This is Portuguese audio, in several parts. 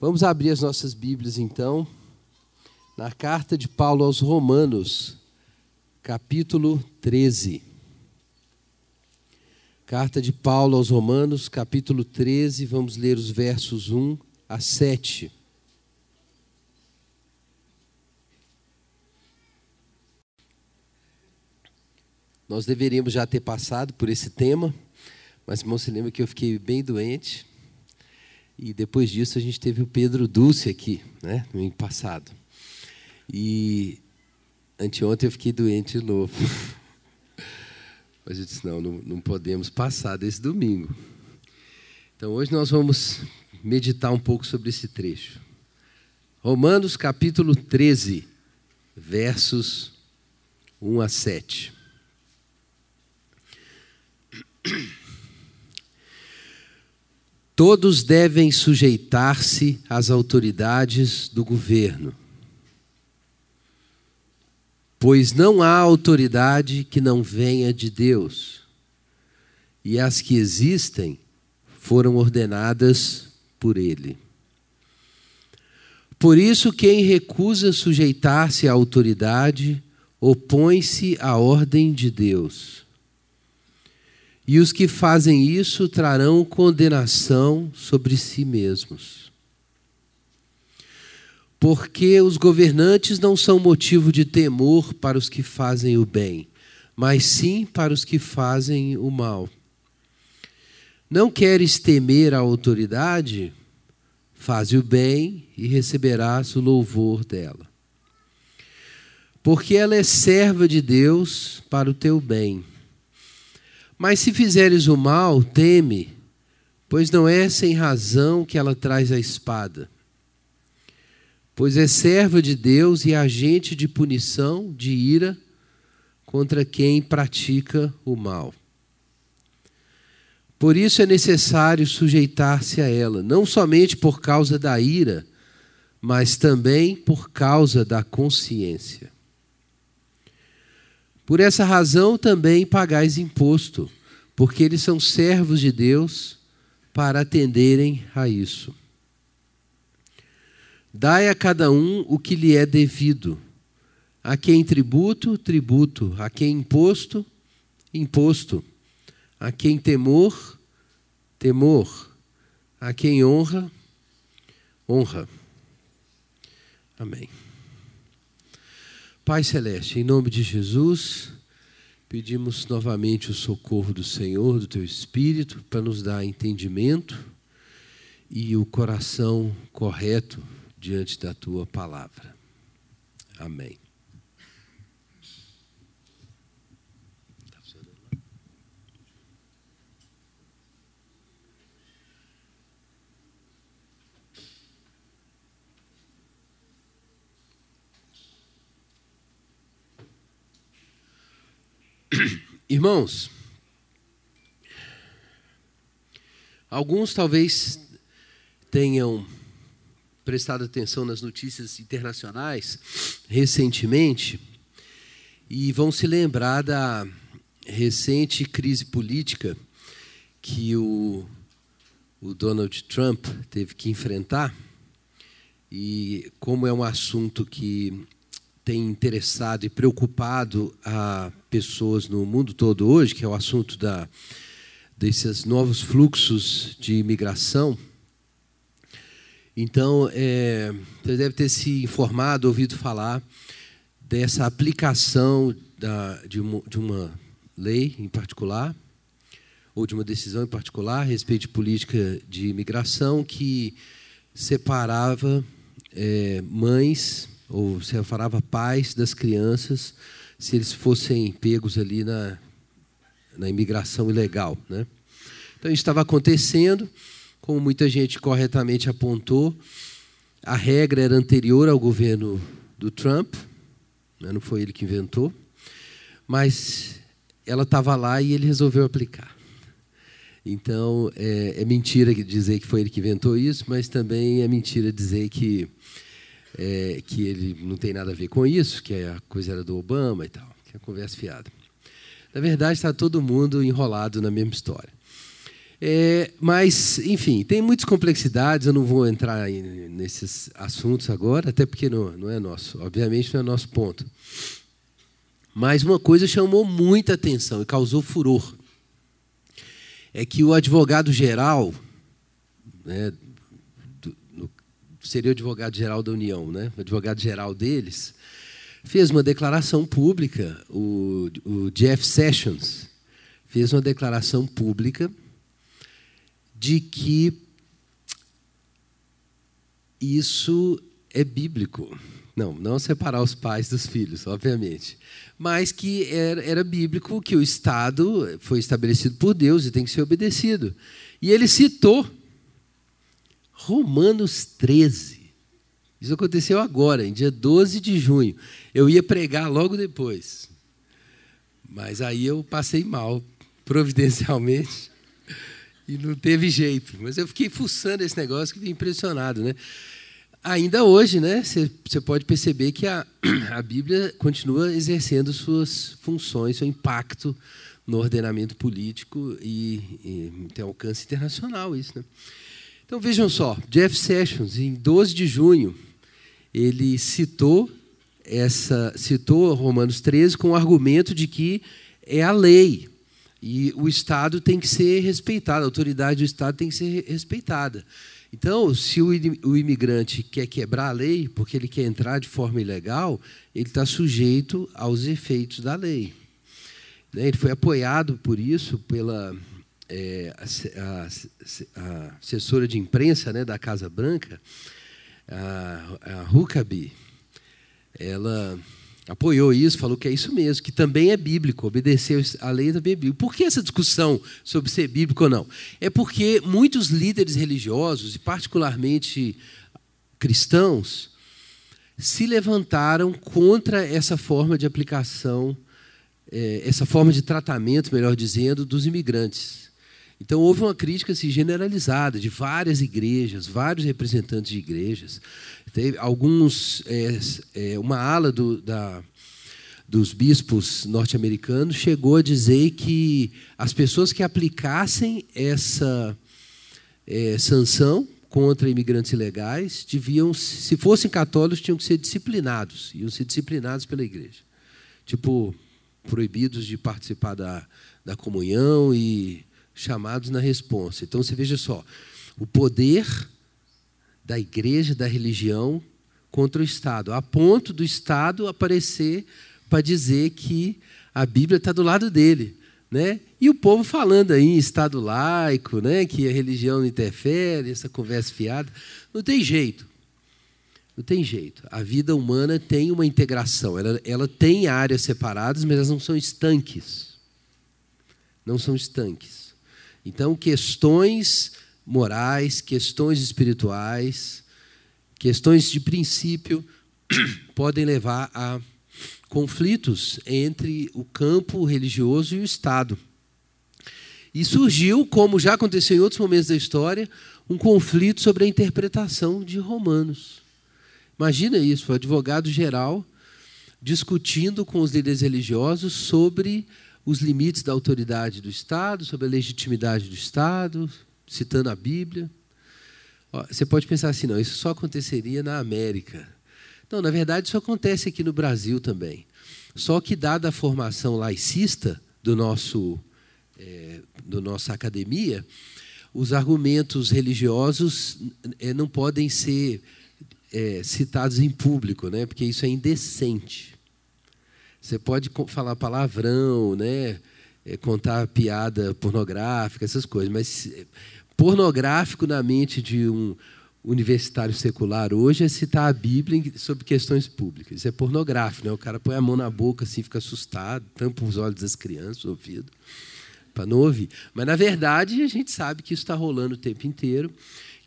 Vamos abrir as nossas Bíblias então, na carta de Paulo aos Romanos, capítulo 13. Carta de Paulo aos Romanos, capítulo 13, vamos ler os versos 1 a 7. Nós deveríamos já ter passado por esse tema, mas irmão, se lembra que eu fiquei bem doente e depois disso a gente teve o Pedro Dulce aqui, né, no ano passado. E anteontem eu fiquei doente de novo. Mas eu disse, não, não, não podemos passar desse domingo. Então hoje nós vamos meditar um pouco sobre esse trecho. Romanos capítulo 13, versos 1 a 7. Todos devem sujeitar-se às autoridades do governo, pois não há autoridade que não venha de Deus, e as que existem foram ordenadas por Ele. Por isso, quem recusa sujeitar-se à autoridade opõe-se à ordem de Deus e os que fazem isso trarão condenação sobre si mesmos. Porque os governantes não são motivo de temor para os que fazem o bem, mas sim para os que fazem o mal. Não queres temer a autoridade? Faze o bem e receberás o louvor dela. Porque ela é serva de Deus para o teu bem. Mas se fizeres o mal, teme, pois não é sem razão que ela traz a espada. Pois é serva de Deus e agente de punição, de ira, contra quem pratica o mal. Por isso é necessário sujeitar-se a ela, não somente por causa da ira, mas também por causa da consciência. Por essa razão também pagais imposto, porque eles são servos de Deus para atenderem a isso. Dai a cada um o que lhe é devido. A quem tributo, tributo. A quem imposto, imposto. A quem temor, temor. A quem honra, honra. Amém. Pai Celeste, em nome de Jesus, pedimos novamente o socorro do Senhor, do Teu Espírito, para nos dar entendimento e o coração correto diante da Tua palavra. Amém. Irmãos, alguns talvez tenham prestado atenção nas notícias internacionais recentemente e vão se lembrar da recente crise política que o, o Donald Trump teve que enfrentar. E como é um assunto que tem interessado e preocupado a pessoas no mundo todo hoje, que é o assunto da, desses novos fluxos de imigração. Então, é, você deve ter se informado, ouvido falar dessa aplicação da, de, uma, de uma lei em particular, ou de uma decisão em particular a respeito de política de imigração que separava é, mães ou separava pais das crianças se eles fossem pegos ali na, na imigração ilegal. Né? Então, isso estava acontecendo, como muita gente corretamente apontou, a regra era anterior ao governo do Trump, né? não foi ele que inventou, mas ela estava lá e ele resolveu aplicar. Então, é, é mentira dizer que foi ele que inventou isso, mas também é mentira dizer que é, que ele não tem nada a ver com isso, que a coisa era do Obama e tal, que é conversa fiada. Na verdade, está todo mundo enrolado na mesma história. É, mas, enfim, tem muitas complexidades, eu não vou entrar nesses assuntos agora, até porque não, não é nosso, obviamente não é nosso ponto. Mas uma coisa chamou muita atenção e causou furor. É que o advogado-geral, né, seria o advogado-geral da União, né, o advogado-geral deles, fez uma declaração pública, o, o Jeff Sessions fez uma declaração pública de que isso é bíblico. Não, não separar os pais dos filhos, obviamente. Mas que era, era bíblico que o Estado foi estabelecido por Deus e tem que ser obedecido. E ele citou Romanos 13. Isso aconteceu agora, em dia 12 de junho. Eu ia pregar logo depois. Mas aí eu passei mal, providencialmente e não teve jeito. Mas eu fiquei fuçando esse negócio que fiquei impressionado, né? Ainda hoje, né, você pode perceber que a, a Bíblia continua exercendo suas funções, seu impacto no ordenamento político e, e tem alcance internacional isso, né? Então vejam só, Jeff Sessions, em 12 de junho, ele citou essa citou Romanos 13 com o argumento de que é a lei, e o Estado tem que ser respeitado, a autoridade do Estado tem que ser respeitada. Então, se o imigrante quer quebrar a lei, porque ele quer entrar de forma ilegal, ele está sujeito aos efeitos da lei. Né, ele foi apoiado por isso pela é, a, a, assessora de imprensa né, da Casa Branca, a, a Huckabee. Ela apoiou isso, falou que é isso mesmo, que também é bíblico, obedecer à lei da Bíblia. Por que essa discussão sobre ser bíblico ou não? É porque muitos líderes religiosos, e particularmente cristãos, se levantaram contra essa forma de aplicação, é, essa forma de tratamento, melhor dizendo, dos imigrantes. Então houve uma crítica assim, generalizada de várias igrejas, vários representantes de igrejas, Teve alguns, é, é, uma ala do, da, dos bispos norte-americanos chegou a dizer que as pessoas que aplicassem essa é, sanção contra imigrantes ilegais deviam, se fossem católicos, tinham que ser disciplinados, iam ser disciplinados pela igreja. Tipo, proibidos de participar da, da comunhão e chamados na resposta. Então, você veja só, o poder da igreja, da religião contra o Estado, a ponto do Estado aparecer para dizer que a Bíblia está do lado dele. Né? E o povo falando aí em Estado laico, né? que a religião não interfere, essa conversa fiada. Não tem jeito. Não tem jeito. A vida humana tem uma integração. Ela, ela tem áreas separadas, mas elas não são estanques. Não são estanques. Então, questões morais, questões espirituais, questões de princípio podem levar a conflitos entre o campo religioso e o Estado. E surgiu, como já aconteceu em outros momentos da história, um conflito sobre a interpretação de Romanos. Imagina isso, o advogado geral discutindo com os líderes religiosos sobre os limites da autoridade do Estado, sobre a legitimidade do Estado, citando a Bíblia. Você pode pensar assim, não, isso só aconteceria na América. Não, na verdade, isso acontece aqui no Brasil também. Só que, dada a formação laicista do nosso, é, do nossa academia, os argumentos religiosos é, não podem ser é, citados em público, né? porque isso é indecente. Você pode falar palavrão, né? É, contar piada pornográfica, essas coisas, mas pornográfico na mente de um universitário secular hoje é citar a Bíblia sobre questões públicas. Isso é pornográfico, né? O cara põe a mão na boca assim, fica assustado, tampa os olhos das crianças, o ouvido, para não ouvir. Mas na verdade a gente sabe que isso está rolando o tempo inteiro,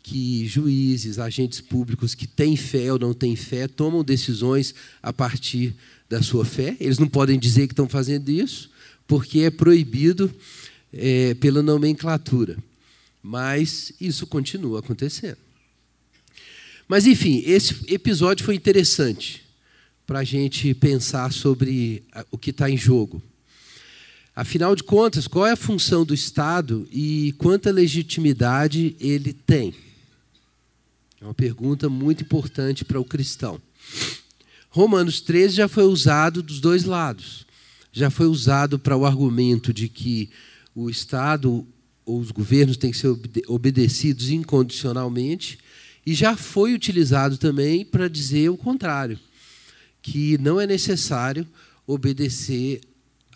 que juízes, agentes públicos que têm fé ou não têm fé tomam decisões a partir da sua fé. Eles não podem dizer que estão fazendo isso, porque é proibido é, pela nomenclatura. Mas isso continua acontecendo. Mas, enfim, esse episódio foi interessante para a gente pensar sobre o que está em jogo. Afinal de contas, qual é a função do Estado e quanta legitimidade ele tem? É uma pergunta muito importante para o cristão. Romanos 13 já foi usado dos dois lados. Já foi usado para o argumento de que o Estado ou os governos têm que ser obedecidos incondicionalmente, e já foi utilizado também para dizer o contrário, que não é necessário obedecer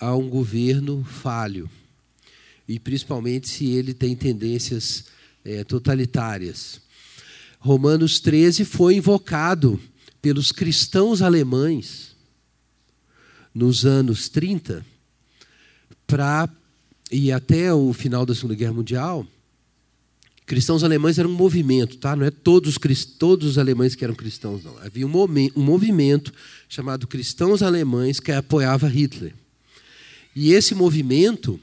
a um governo falho, e principalmente se ele tem tendências é, totalitárias. Romanos 13 foi invocado pelos cristãos alemães nos anos 30 para e até o final da Segunda Guerra Mundial, cristãos alemães eram um movimento, tá? Não é todos, todos os alemães que eram cristãos, não. Havia um, um movimento chamado Cristãos Alemães que apoiava Hitler. E esse movimento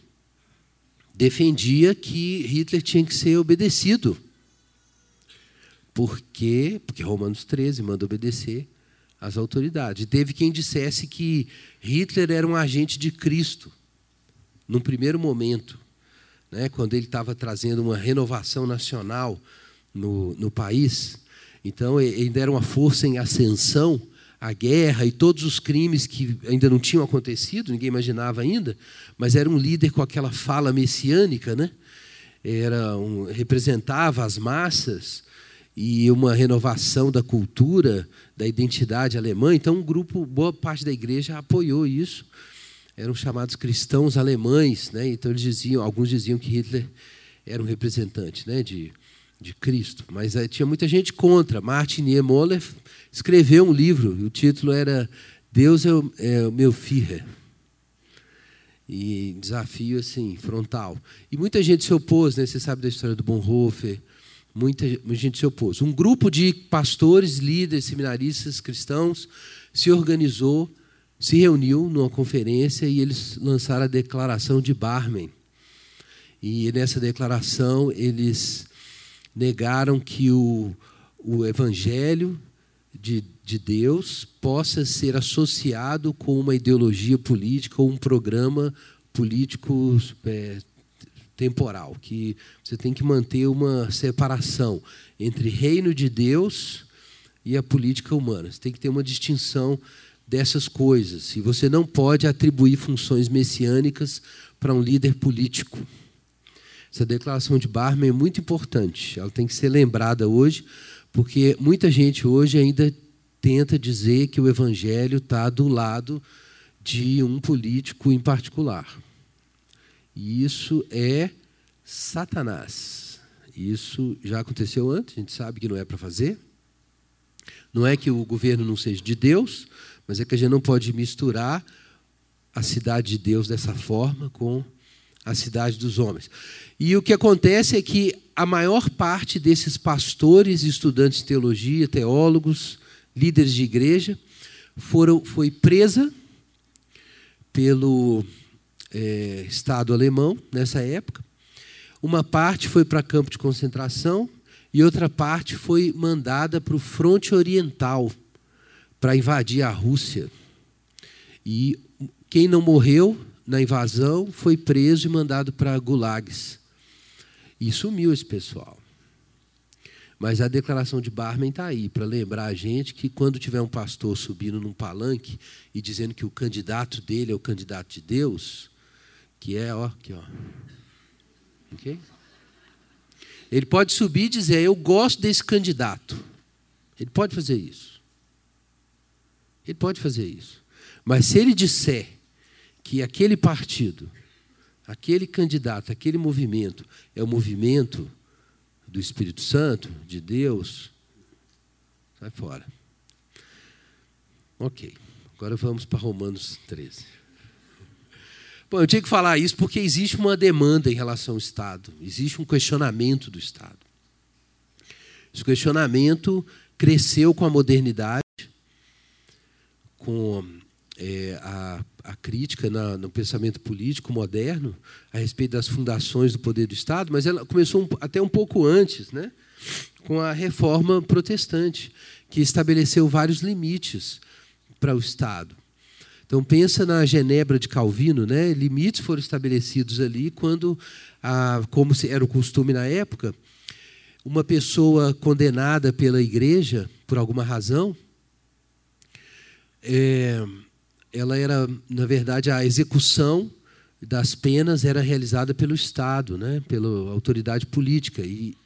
defendia que Hitler tinha que ser obedecido. Por quê? Porque Romanos 13 manda obedecer às autoridades. Teve quem dissesse que Hitler era um agente de Cristo num primeiro momento, né, quando ele estava trazendo uma renovação nacional no, no país, então ainda era uma força em ascensão, a guerra e todos os crimes que ainda não tinham acontecido, ninguém imaginava ainda, mas era um líder com aquela fala messiânica, né? Era um, representava as massas e uma renovação da cultura, da identidade alemã. Então, um grupo, boa parte da igreja apoiou isso eram chamados cristãos alemães, né? Então eles diziam, alguns diziam que Hitler era um representante, né, de de Cristo, mas aí, eh, tinha muita gente contra. Martin Niemöller escreveu um livro, e o título era Deus é o, é o meu Führer. E desafio assim, frontal. E muita gente se opôs, né? Você sabe da história do Bonhoeffer, muita, gente se opôs. Um grupo de pastores, líderes, seminaristas cristãos se organizou se reuniu numa conferência e eles lançaram a declaração de Barmen. E nessa declaração eles negaram que o, o evangelho de, de Deus possa ser associado com uma ideologia política ou um programa político é, temporal, que você tem que manter uma separação entre reino de Deus e a política humana. Você tem que ter uma distinção dessas coisas. E você não pode atribuir funções messiânicas para um líder político. Essa declaração de Barman é muito importante. Ela tem que ser lembrada hoje, porque muita gente hoje ainda tenta dizer que o evangelho está do lado de um político em particular. E isso é Satanás. Isso já aconteceu antes, a gente sabe que não é para fazer. Não é que o governo não seja de Deus, mas é que a gente não pode misturar a cidade de Deus dessa forma com a cidade dos homens. E o que acontece é que a maior parte desses pastores, estudantes de teologia, teólogos, líderes de igreja, foram, foi presa pelo é, Estado alemão nessa época. Uma parte foi para campo de concentração e outra parte foi mandada para o fronte oriental para invadir a Rússia. E quem não morreu na invasão foi preso e mandado para gulags. E sumiu esse pessoal. Mas a declaração de Barman está aí, para lembrar a gente que quando tiver um pastor subindo num palanque e dizendo que o candidato dele é o candidato de Deus, que é, ó, aqui, ó. Okay? Ele pode subir e dizer: Eu gosto desse candidato. Ele pode fazer isso. Ele pode fazer isso. Mas se ele disser que aquele partido, aquele candidato, aquele movimento é o movimento do Espírito Santo, de Deus, sai fora. Ok, agora vamos para Romanos 13. Eu tinha que falar isso porque existe uma demanda em relação ao Estado, existe um questionamento do Estado. Esse questionamento cresceu com a modernidade com é, a, a, crítica na, no pensamento político moderno a respeito das fundações do poder do Estado, mas ela começou um, até um pouco antes, né, com a reforma protestante, que estabeleceu vários limites para o Estado. Então pensa na Genebra de Calvino, né? Limites foram estabelecidos ali quando, como era o costume na época, uma pessoa condenada pela igreja por alguma razão, é, ela era, na verdade, a execução das penas era realizada pelo Estado, né, pela autoridade política. E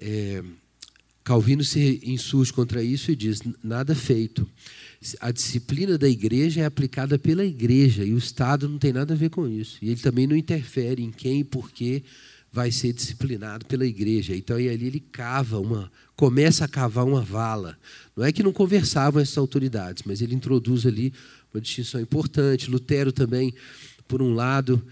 é, Calvino se insurge contra isso e diz: nada feito. A disciplina da igreja é aplicada pela igreja e o Estado não tem nada a ver com isso. E ele também não interfere em quem e por que vai ser disciplinado pela igreja. Então e ali ele cava uma, começa a cavar uma vala. Não é que não conversavam essas autoridades, mas ele introduz ali uma distinção importante. Lutero também, por um lado,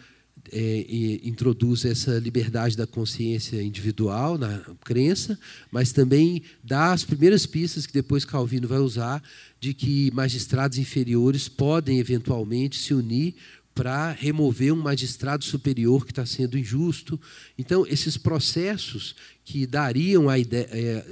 é, introduz essa liberdade da consciência individual na crença, mas também dá as primeiras pistas que depois Calvino vai usar de que magistrados inferiores podem eventualmente se unir para remover um magistrado superior que está sendo injusto. Então, esses processos que dariam a ideia, é,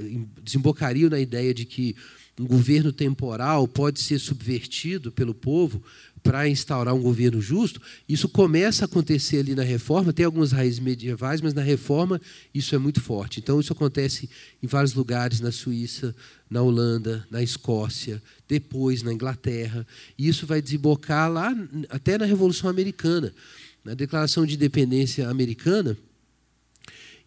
desembocariam na ideia de que um governo temporal pode ser subvertido pelo povo para instaurar um governo justo, isso começa a acontecer ali na reforma, tem algumas raízes medievais, mas na reforma isso é muito forte. Então isso acontece em vários lugares, na Suíça, na Holanda, na Escócia, depois na Inglaterra, e isso vai desembocar lá até na Revolução Americana, na Declaração de Independência Americana.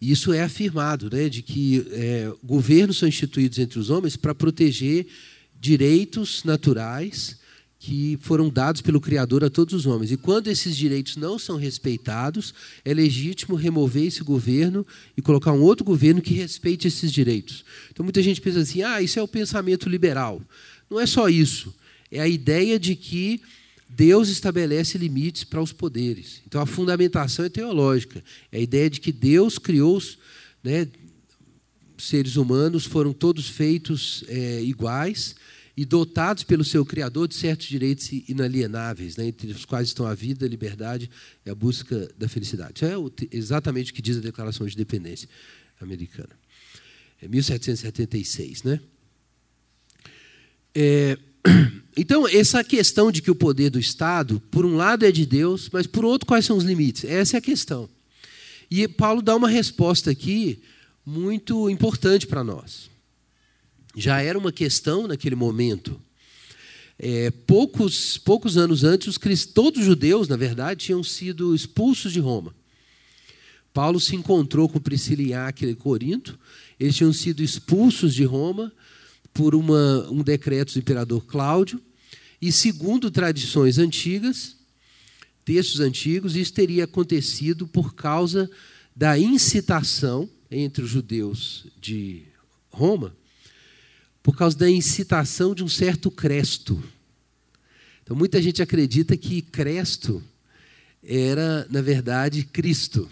Isso é afirmado, né, de que é, governos são instituídos entre os homens para proteger direitos naturais que foram dados pelo Criador a todos os homens. E quando esses direitos não são respeitados, é legítimo remover esse governo e colocar um outro governo que respeite esses direitos. Então muita gente pensa assim: ah, isso é o pensamento liberal. Não é só isso. É a ideia de que Deus estabelece limites para os poderes. Então a fundamentação é teológica. É a ideia de que Deus criou os né, seres humanos, foram todos feitos é, iguais e dotados pelo seu Criador de certos direitos inalienáveis, né, entre os quais estão a vida, a liberdade e a busca da felicidade. Isso é exatamente o que diz a Declaração de Independência americana. É 1776, né? É, então, essa questão de que o poder do Estado, por um lado, é de Deus, mas por outro, quais são os limites? Essa é a questão. E Paulo dá uma resposta aqui muito importante para nós já era uma questão naquele momento. É, poucos, poucos anos antes, os cristãos, todos os judeus, na verdade, tinham sido expulsos de Roma. Paulo se encontrou com Priscila e Áquila em Corinto. Eles tinham sido expulsos de Roma por uma, um decreto do imperador Cláudio. E, segundo tradições antigas, textos antigos, isso teria acontecido por causa da incitação entre os judeus de Roma por causa da incitação de um certo cresto. Então, muita gente acredita que Cresto era, na verdade, Cristo.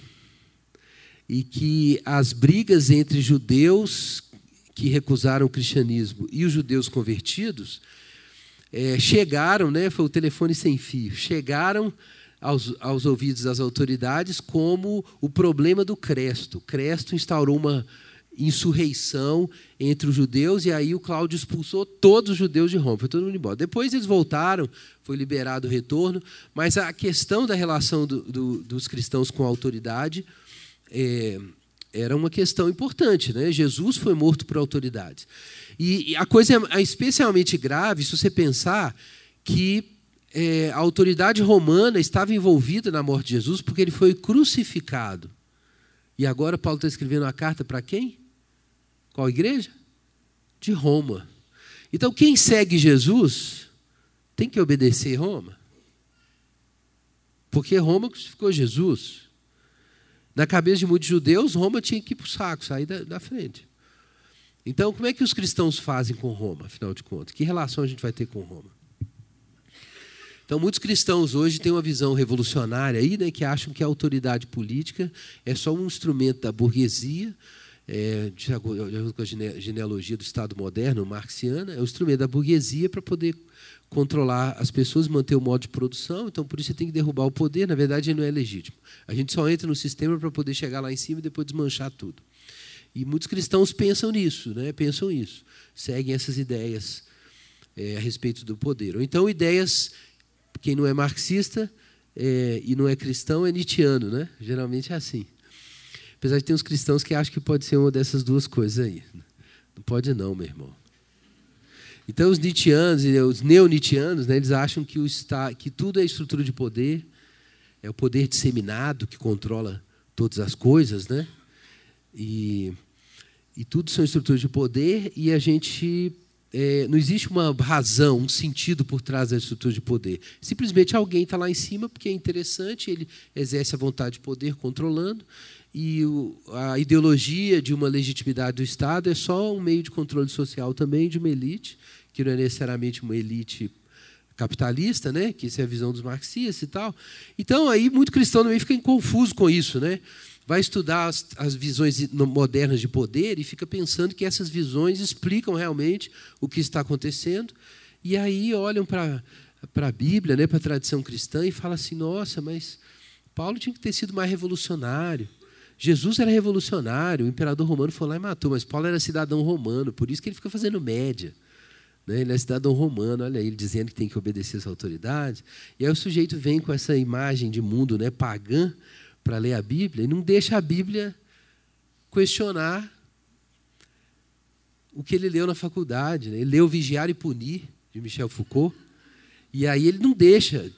E que as brigas entre judeus que recusaram o cristianismo e os judeus convertidos é, chegaram, né, foi o telefone sem fio, chegaram aos, aos ouvidos das autoridades como o problema do Cresto. Cresto instaurou uma insurreição entre os judeus, e aí o Cláudio expulsou todos os judeus de Roma, foi todo mundo embora. Depois eles voltaram, foi liberado o retorno, mas a questão da relação do, do, dos cristãos com a autoridade é, era uma questão importante. Né? Jesus foi morto por autoridades. E, e a coisa é especialmente grave se você pensar que é, a autoridade romana estava envolvida na morte de Jesus porque ele foi crucificado. E agora Paulo está escrevendo uma carta para quem? Qual igreja? De Roma. Então, quem segue Jesus tem que obedecer Roma. Porque Roma crucificou Jesus. Na cabeça de muitos judeus, Roma tinha que ir para o saco, sair da, da frente. Então, como é que os cristãos fazem com Roma, afinal de contas? Que relação a gente vai ter com Roma? Então, muitos cristãos hoje têm uma visão revolucionária aí, né, que acham que a autoridade política é só um instrumento da burguesia é, de acordo com a genealogia do Estado moderno, marxiana, é o instrumento da burguesia para poder controlar as pessoas, manter o modo de produção. Então, por isso você tem que derrubar o poder. Na verdade, ele não é legítimo. A gente só entra no sistema para poder chegar lá em cima e depois desmanchar tudo. E muitos cristãos pensam nisso, né? pensam isso, seguem essas ideias é, a respeito do poder. Ou então, ideias quem não é marxista é, e não é cristão é Nietzscheano, né? Geralmente é assim. Apesar de ter uns cristãos que acham que pode ser uma dessas duas coisas aí. Não pode não, meu irmão. Então os Nietzscheanos e os neo-Nietzscheanos, né, eles acham que, o está, que tudo é estrutura de poder, é o poder disseminado que controla todas as coisas, né? E, e tudo são estruturas de poder e a gente é, não existe uma razão, um sentido por trás da estrutura de poder. Simplesmente alguém está lá em cima porque é interessante, ele exerce a vontade de poder controlando, e a ideologia de uma legitimidade do Estado é só um meio de controle social também de uma elite, que não é necessariamente uma elite capitalista, né? que essa é a visão dos marxistas e tal. Então, aí, muito cristão também fica confuso com isso. Né? vai estudar as, as, visões modernas de poder e fica pensando que essas visões explicam realmente o que está acontecendo. E aí olham para a Bíblia, né, para a tradição cristã, e falam assim: nossa, mas Paulo tinha que ter sido mais revolucionário. Jesus era revolucionário, o imperador romano foi lá e matou, mas Paulo era cidadão romano, por isso que ele fica fazendo média. Né? Ele é cidadão romano, olha ele dizendo que tem que obedecer às autoridades. E aí o sujeito vem com essa imagem de mundo né, pagã, para ler a Bíblia e não deixa a Bíblia questionar o que ele leu na faculdade. Né? Ele leu Vigiar e Punir, de Michel Foucault, e aí ele não deixa.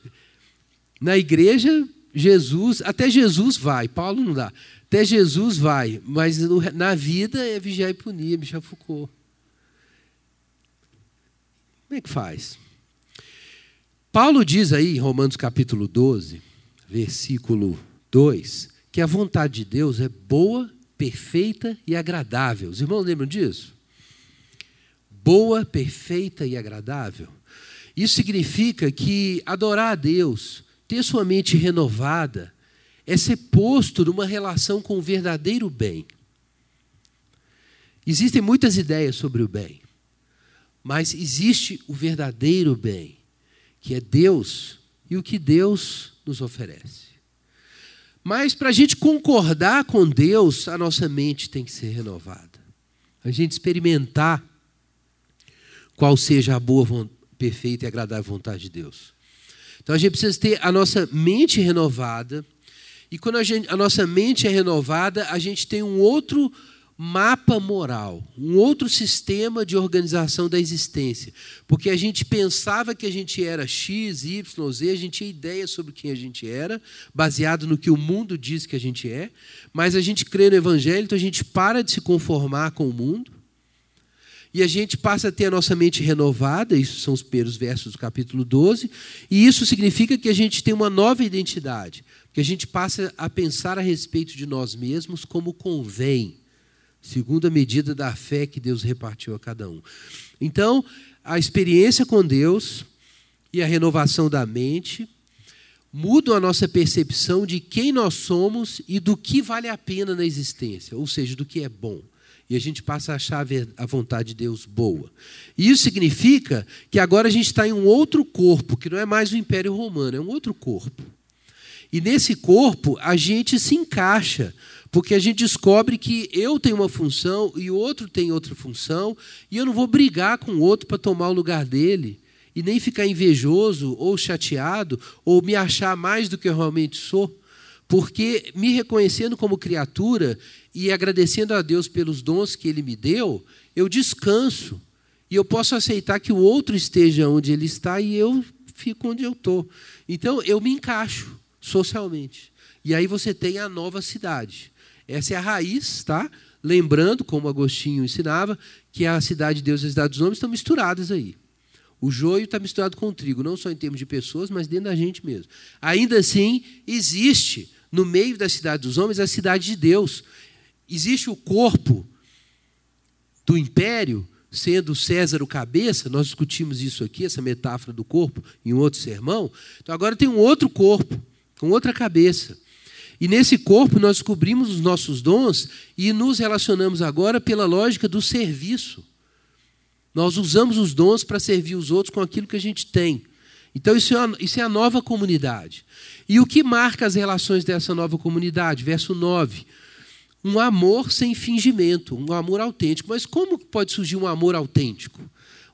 Na igreja, Jesus, até Jesus vai, Paulo não dá. Até Jesus vai, mas na vida é vigiar e punir, Michel Foucault. Como é que faz? Paulo diz aí em Romanos capítulo 12, versículo 2, que a vontade de Deus é boa, perfeita e agradável. Os irmãos lembram disso? Boa, perfeita e agradável. Isso significa que adorar a Deus, ter sua mente renovada, é ser posto numa relação com o verdadeiro bem. Existem muitas ideias sobre o bem, mas existe o verdadeiro bem, que é Deus e o que Deus nos oferece. Mas para a gente concordar com Deus, a nossa mente tem que ser renovada. A gente experimentar qual seja a boa, perfeita e agradável vontade de Deus. Então a gente precisa ter a nossa mente renovada. E quando a, gente, a nossa mente é renovada, a gente tem um outro mapa moral, um outro sistema de organização da existência. Porque a gente pensava que a gente era X, Y, Z, a gente tinha ideia sobre quem a gente era, baseado no que o mundo diz que a gente é, mas a gente crê no Evangelho, então a gente para de se conformar com o mundo. E a gente passa a ter a nossa mente renovada, isso são os primeiros versos do capítulo 12, e isso significa que a gente tem uma nova identidade, que a gente passa a pensar a respeito de nós mesmos como convém segundo a medida da fé que Deus repartiu a cada um. Então, a experiência com Deus e a renovação da mente mudam a nossa percepção de quem nós somos e do que vale a pena na existência, ou seja, do que é bom. E a gente passa a achar a vontade de Deus boa. E isso significa que agora a gente está em um outro corpo, que não é mais o Império Romano, é um outro corpo. E nesse corpo a gente se encaixa porque a gente descobre que eu tenho uma função e o outro tem outra função, e eu não vou brigar com o outro para tomar o lugar dele, e nem ficar invejoso ou chateado, ou me achar mais do que eu realmente sou, porque me reconhecendo como criatura e agradecendo a Deus pelos dons que ele me deu, eu descanso. E eu posso aceitar que o outro esteja onde ele está e eu fico onde eu estou. Então eu me encaixo socialmente. E aí você tem a nova cidade. Essa é a raiz, tá? Lembrando, como Agostinho ensinava, que a cidade de Deus e a cidade dos homens estão misturadas aí. O joio está misturado com o trigo, não só em termos de pessoas, mas dentro da gente mesmo. Ainda assim, existe no meio da cidade dos homens a cidade de Deus. Existe o corpo do império, sendo César o cabeça, nós discutimos isso aqui, essa metáfora do corpo, em um outro sermão. Então agora tem um outro corpo, com outra cabeça. E nesse corpo nós descobrimos os nossos dons e nos relacionamos agora pela lógica do serviço. Nós usamos os dons para servir os outros com aquilo que a gente tem. Então, isso é, a, isso é a nova comunidade. E o que marca as relações dessa nova comunidade? Verso 9. Um amor sem fingimento, um amor autêntico. Mas como pode surgir um amor autêntico?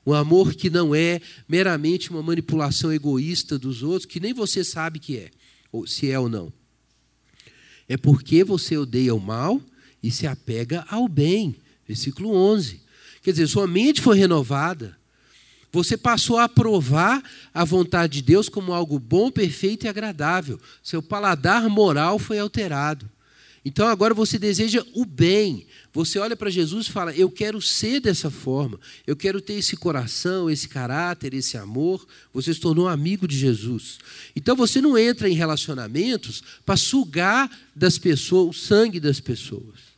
Um amor que não é meramente uma manipulação egoísta dos outros, que nem você sabe que é, ou se é ou não. É porque você odeia o mal e se apega ao bem. Versículo 11. Quer dizer, sua mente foi renovada. Você passou a aprovar a vontade de Deus como algo bom, perfeito e agradável. Seu paladar moral foi alterado. Então agora você deseja o bem. Você olha para Jesus e fala: Eu quero ser dessa forma. Eu quero ter esse coração, esse caráter, esse amor. Você se tornou amigo de Jesus. Então você não entra em relacionamentos para sugar das pessoas, o sangue das pessoas.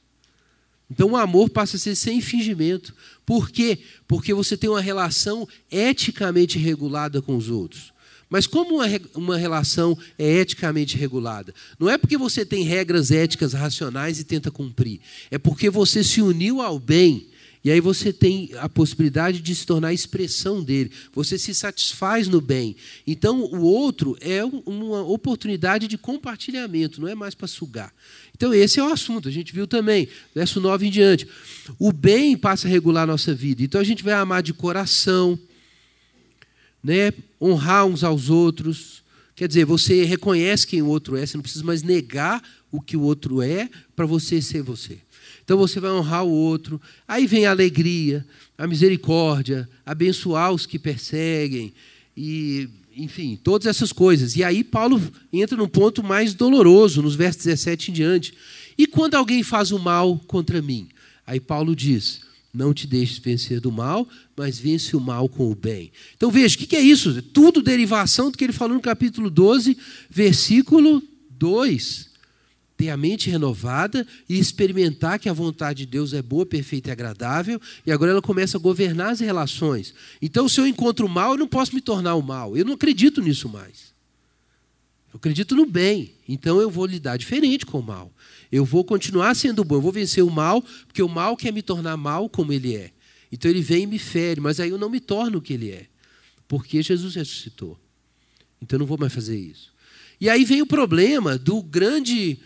Então o amor passa a ser sem fingimento. Por quê? Porque você tem uma relação eticamente regulada com os outros. Mas como uma, uma relação é eticamente regulada? Não é porque você tem regras éticas racionais e tenta cumprir. É porque você se uniu ao bem. E aí você tem a possibilidade de se tornar a expressão dele. Você se satisfaz no bem. Então o outro é uma oportunidade de compartilhamento, não é mais para sugar. Então, esse é o assunto, a gente viu também, verso 9 em diante. O bem passa a regular a nossa vida. Então, a gente vai amar de coração, né? honrar uns aos outros. Quer dizer, você reconhece quem o outro é, você não precisa mais negar o que o outro é para você ser você. Então você vai honrar o outro. Aí vem a alegria, a misericórdia, abençoar os que perseguem e enfim, todas essas coisas. E aí Paulo entra num ponto mais doloroso, nos versos 17 em diante. E quando alguém faz o mal contra mim? Aí Paulo diz: Não te deixes vencer do mal, mas vence o mal com o bem. Então veja, o que é isso? Tudo derivação do que ele falou no capítulo 12, versículo 2 ter a mente renovada e experimentar que a vontade de Deus é boa, perfeita e agradável, e agora ela começa a governar as relações. Então, se eu encontro o mal, eu não posso me tornar o mal. Eu não acredito nisso mais. Eu acredito no bem. Então, eu vou lidar diferente com o mal. Eu vou continuar sendo bom, eu vou vencer o mal, porque o mal quer me tornar mal como ele é. Então, ele vem e me fere, mas aí eu não me torno o que ele é, porque Jesus ressuscitou. Então, eu não vou mais fazer isso. E aí vem o problema do grande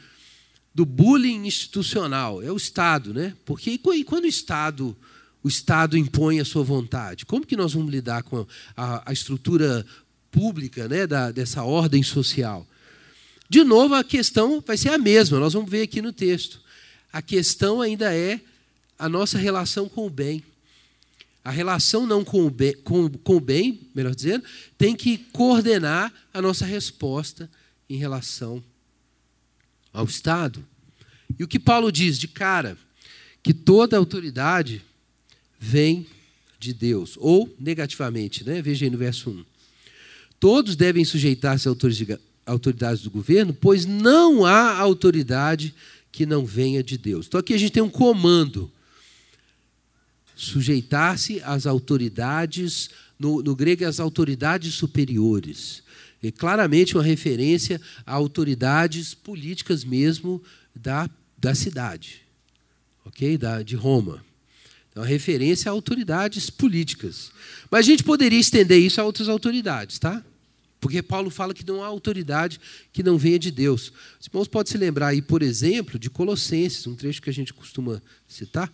do bullying institucional, é o Estado, né? Porque e quando o Estado, o Estado impõe a sua vontade, como que nós vamos lidar com a, a estrutura pública, né, da, dessa ordem social? De novo, a questão vai ser a mesma. Nós vamos ver aqui no texto. A questão ainda é a nossa relação com o bem. A relação não com o bem, com, com o bem, melhor dizendo, tem que coordenar a nossa resposta em relação ao Estado. E o que Paulo diz de cara? Que toda autoridade vem de Deus. Ou, negativamente, né? veja aí no verso 1. Todos devem sujeitar-se às autoridades do governo, pois não há autoridade que não venha de Deus. Então aqui a gente tem um comando. Sujeitar-se às autoridades, no, no grego, às autoridades superiores. É claramente uma referência a autoridades políticas mesmo da, da cidade, ok? Da, de Roma. É uma referência a autoridades políticas. Mas a gente poderia estender isso a outras autoridades, tá? Porque Paulo fala que não há autoridade que não venha de Deus. Os irmãos podem se lembrar aí, por exemplo, de Colossenses, um trecho que a gente costuma citar.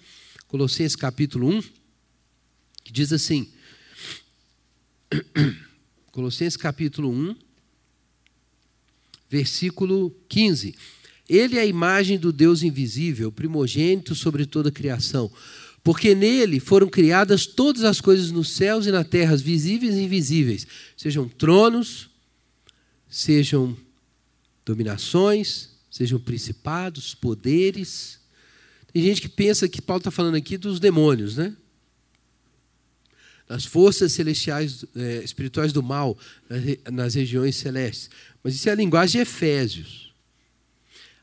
Colossenses capítulo 1, que diz assim. Colossenses capítulo 1, versículo 15. Ele é a imagem do Deus invisível, primogênito sobre toda a criação. Porque nele foram criadas todas as coisas nos céus e na terra, visíveis e invisíveis, sejam tronos, sejam dominações, sejam principados, poderes. Tem gente que pensa que Paulo está falando aqui dos demônios, né? As forças celestiais, é, espirituais do mal nas regiões celestes. Mas isso é a linguagem de Efésios.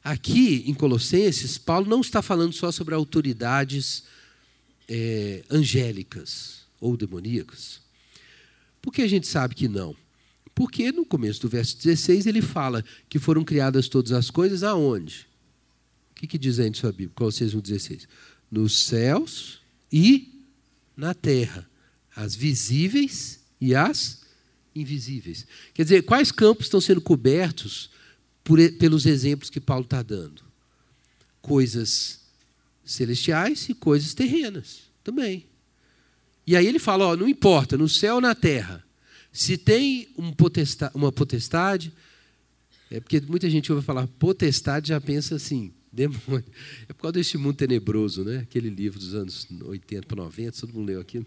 Aqui, em Colossenses, Paulo não está falando só sobre autoridades é, angélicas ou demoníacas. Por que a gente sabe que não? Porque no começo do verso 16 ele fala que foram criadas todas as coisas aonde? O que, que diz aí em sua Bíblia? Colossenses 1,16? Nos céus e na terra as visíveis e as invisíveis. Quer dizer, quais campos estão sendo cobertos por, pelos exemplos que Paulo está dando? Coisas celestiais e coisas terrenas também. E aí ele fala: ó, não importa, no céu ou na terra, se tem um potestade, uma potestade, é porque muita gente ouve falar potestade já pensa assim, demônio. É por causa desse mundo tenebroso, né? Aquele livro dos anos 80 para 90, todo mundo leu aquilo.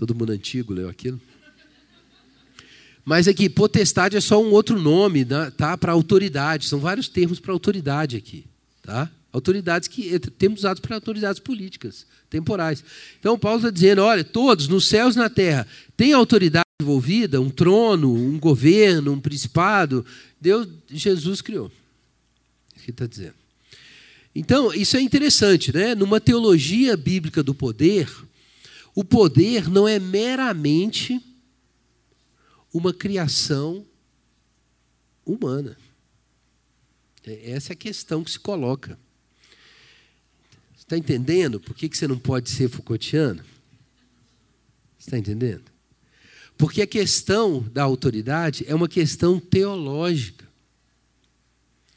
Todo mundo antigo leu aquilo. Mas aqui, potestade é só um outro nome né, tá, para autoridade. São vários termos para autoridade aqui. Tá? Autoridades que temos usados para autoridades políticas, temporais. Então, Paulo está dizendo: olha, todos, nos céus e na terra, tem autoridade envolvida, um trono, um governo, um principado. Deus, Jesus criou. Isso que está dizendo. Então, isso é interessante, né? Numa teologia bíblica do poder, o poder não é meramente uma criação humana. É, essa é a questão que se coloca. Está entendendo por que você não pode ser Foucaultiano? Está entendendo? Porque a questão da autoridade é uma questão teológica.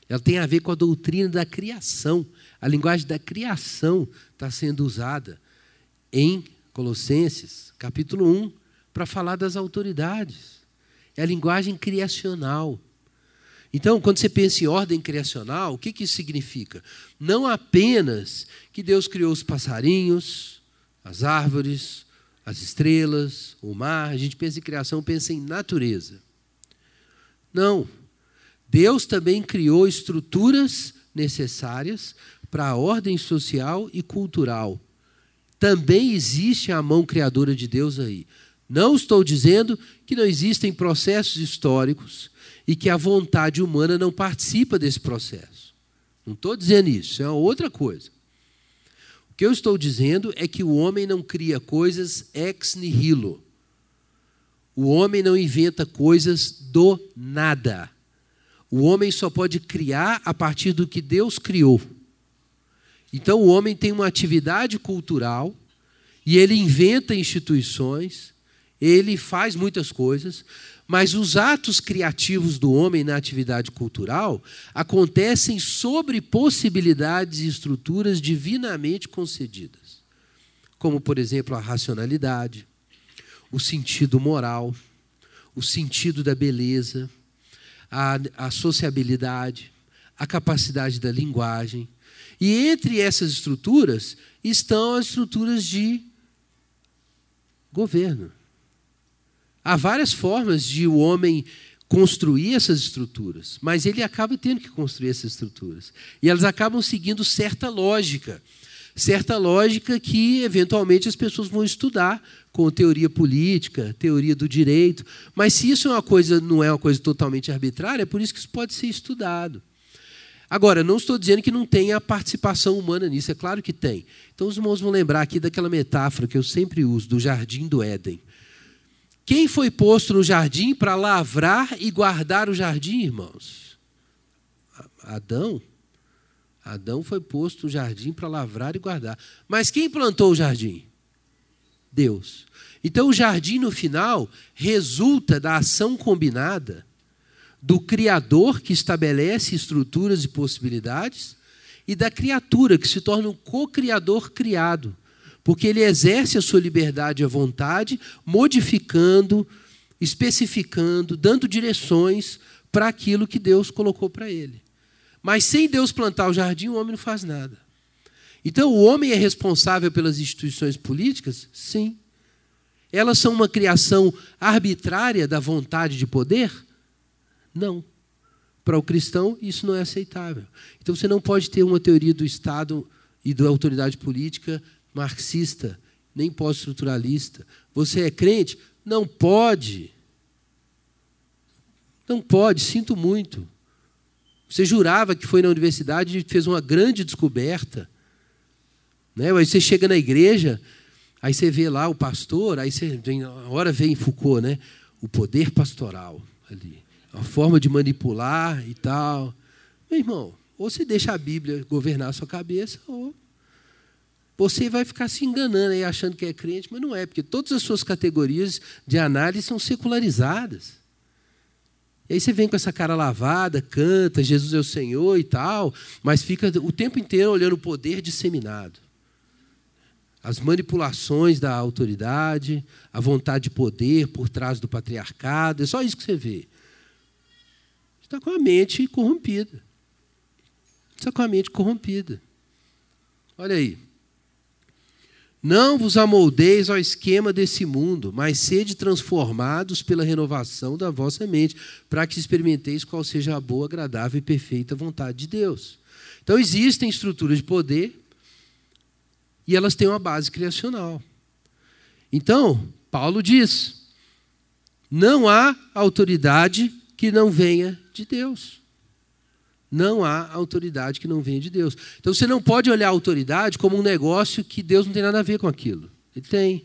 Ela tem a ver com a doutrina da criação. A linguagem da criação está sendo usada em Colossenses, capítulo 1, para falar das autoridades. É a linguagem criacional. Então, quando você pensa em ordem criacional, o que, que isso significa? Não apenas que Deus criou os passarinhos, as árvores, as estrelas, o mar, a gente pensa em criação, pensa em natureza. Não. Deus também criou estruturas necessárias para a ordem social e cultural. Também existe a mão criadora de Deus aí. Não estou dizendo que não existem processos históricos e que a vontade humana não participa desse processo. Não estou dizendo isso, é outra coisa. O que eu estou dizendo é que o homem não cria coisas ex nihilo. O homem não inventa coisas do nada. O homem só pode criar a partir do que Deus criou. Então o homem tem uma atividade cultural e ele inventa instituições ele faz muitas coisas, mas os atos criativos do homem na atividade cultural acontecem sobre possibilidades e estruturas divinamente concedidas, como, por exemplo, a racionalidade, o sentido moral, o sentido da beleza, a, a sociabilidade, a capacidade da linguagem. E entre essas estruturas estão as estruturas de governo. Há várias formas de o homem construir essas estruturas, mas ele acaba tendo que construir essas estruturas. E elas acabam seguindo certa lógica. Certa lógica que, eventualmente, as pessoas vão estudar com teoria política, teoria do direito. Mas se isso é uma coisa, não é uma coisa totalmente arbitrária, é por isso que isso pode ser estudado. Agora, não estou dizendo que não tenha participação humana nisso, é claro que tem. Então, os irmãos vão lembrar aqui daquela metáfora que eu sempre uso, do jardim do Éden. Quem foi posto no jardim para lavrar e guardar o jardim, irmãos? Adão. Adão foi posto no jardim para lavrar e guardar. Mas quem plantou o jardim? Deus. Então o jardim no final resulta da ação combinada do Criador que estabelece estruturas e possibilidades e da criatura que se torna um co-criador criado porque ele exerce a sua liberdade à vontade, modificando, especificando, dando direções para aquilo que Deus colocou para ele. Mas sem Deus plantar o jardim, o homem não faz nada. Então, o homem é responsável pelas instituições políticas? Sim. Elas são uma criação arbitrária da vontade de poder? Não. Para o cristão, isso não é aceitável. Então, você não pode ter uma teoria do Estado e da autoridade política marxista, nem pós-estruturalista. Você é crente? Não pode. Não pode, sinto muito. Você jurava que foi na universidade e fez uma grande descoberta. Né? Aí você chega na igreja, aí você vê lá o pastor, aí você vem, a hora vem Foucault, né? O poder pastoral ali. A forma de manipular e tal. Meu irmão, ou você deixa a Bíblia governar a sua cabeça, ou você vai ficar se enganando aí, achando que é crente, mas não é, porque todas as suas categorias de análise são secularizadas. E aí você vem com essa cara lavada, canta, Jesus é o Senhor e tal, mas fica o tempo inteiro olhando o poder disseminado. as manipulações da autoridade, a vontade de poder por trás do patriarcado, é só isso que você vê. Está com a mente corrompida. Está com a mente corrompida. Olha aí. Não vos amoldeis ao esquema desse mundo, mas sede transformados pela renovação da vossa mente, para que experimenteis qual seja a boa, agradável e perfeita vontade de Deus. Então, existem estruturas de poder e elas têm uma base criacional. Então, Paulo diz: não há autoridade que não venha de Deus. Não há autoridade que não venha de Deus. Então você não pode olhar a autoridade como um negócio que Deus não tem nada a ver com aquilo. Ele tem.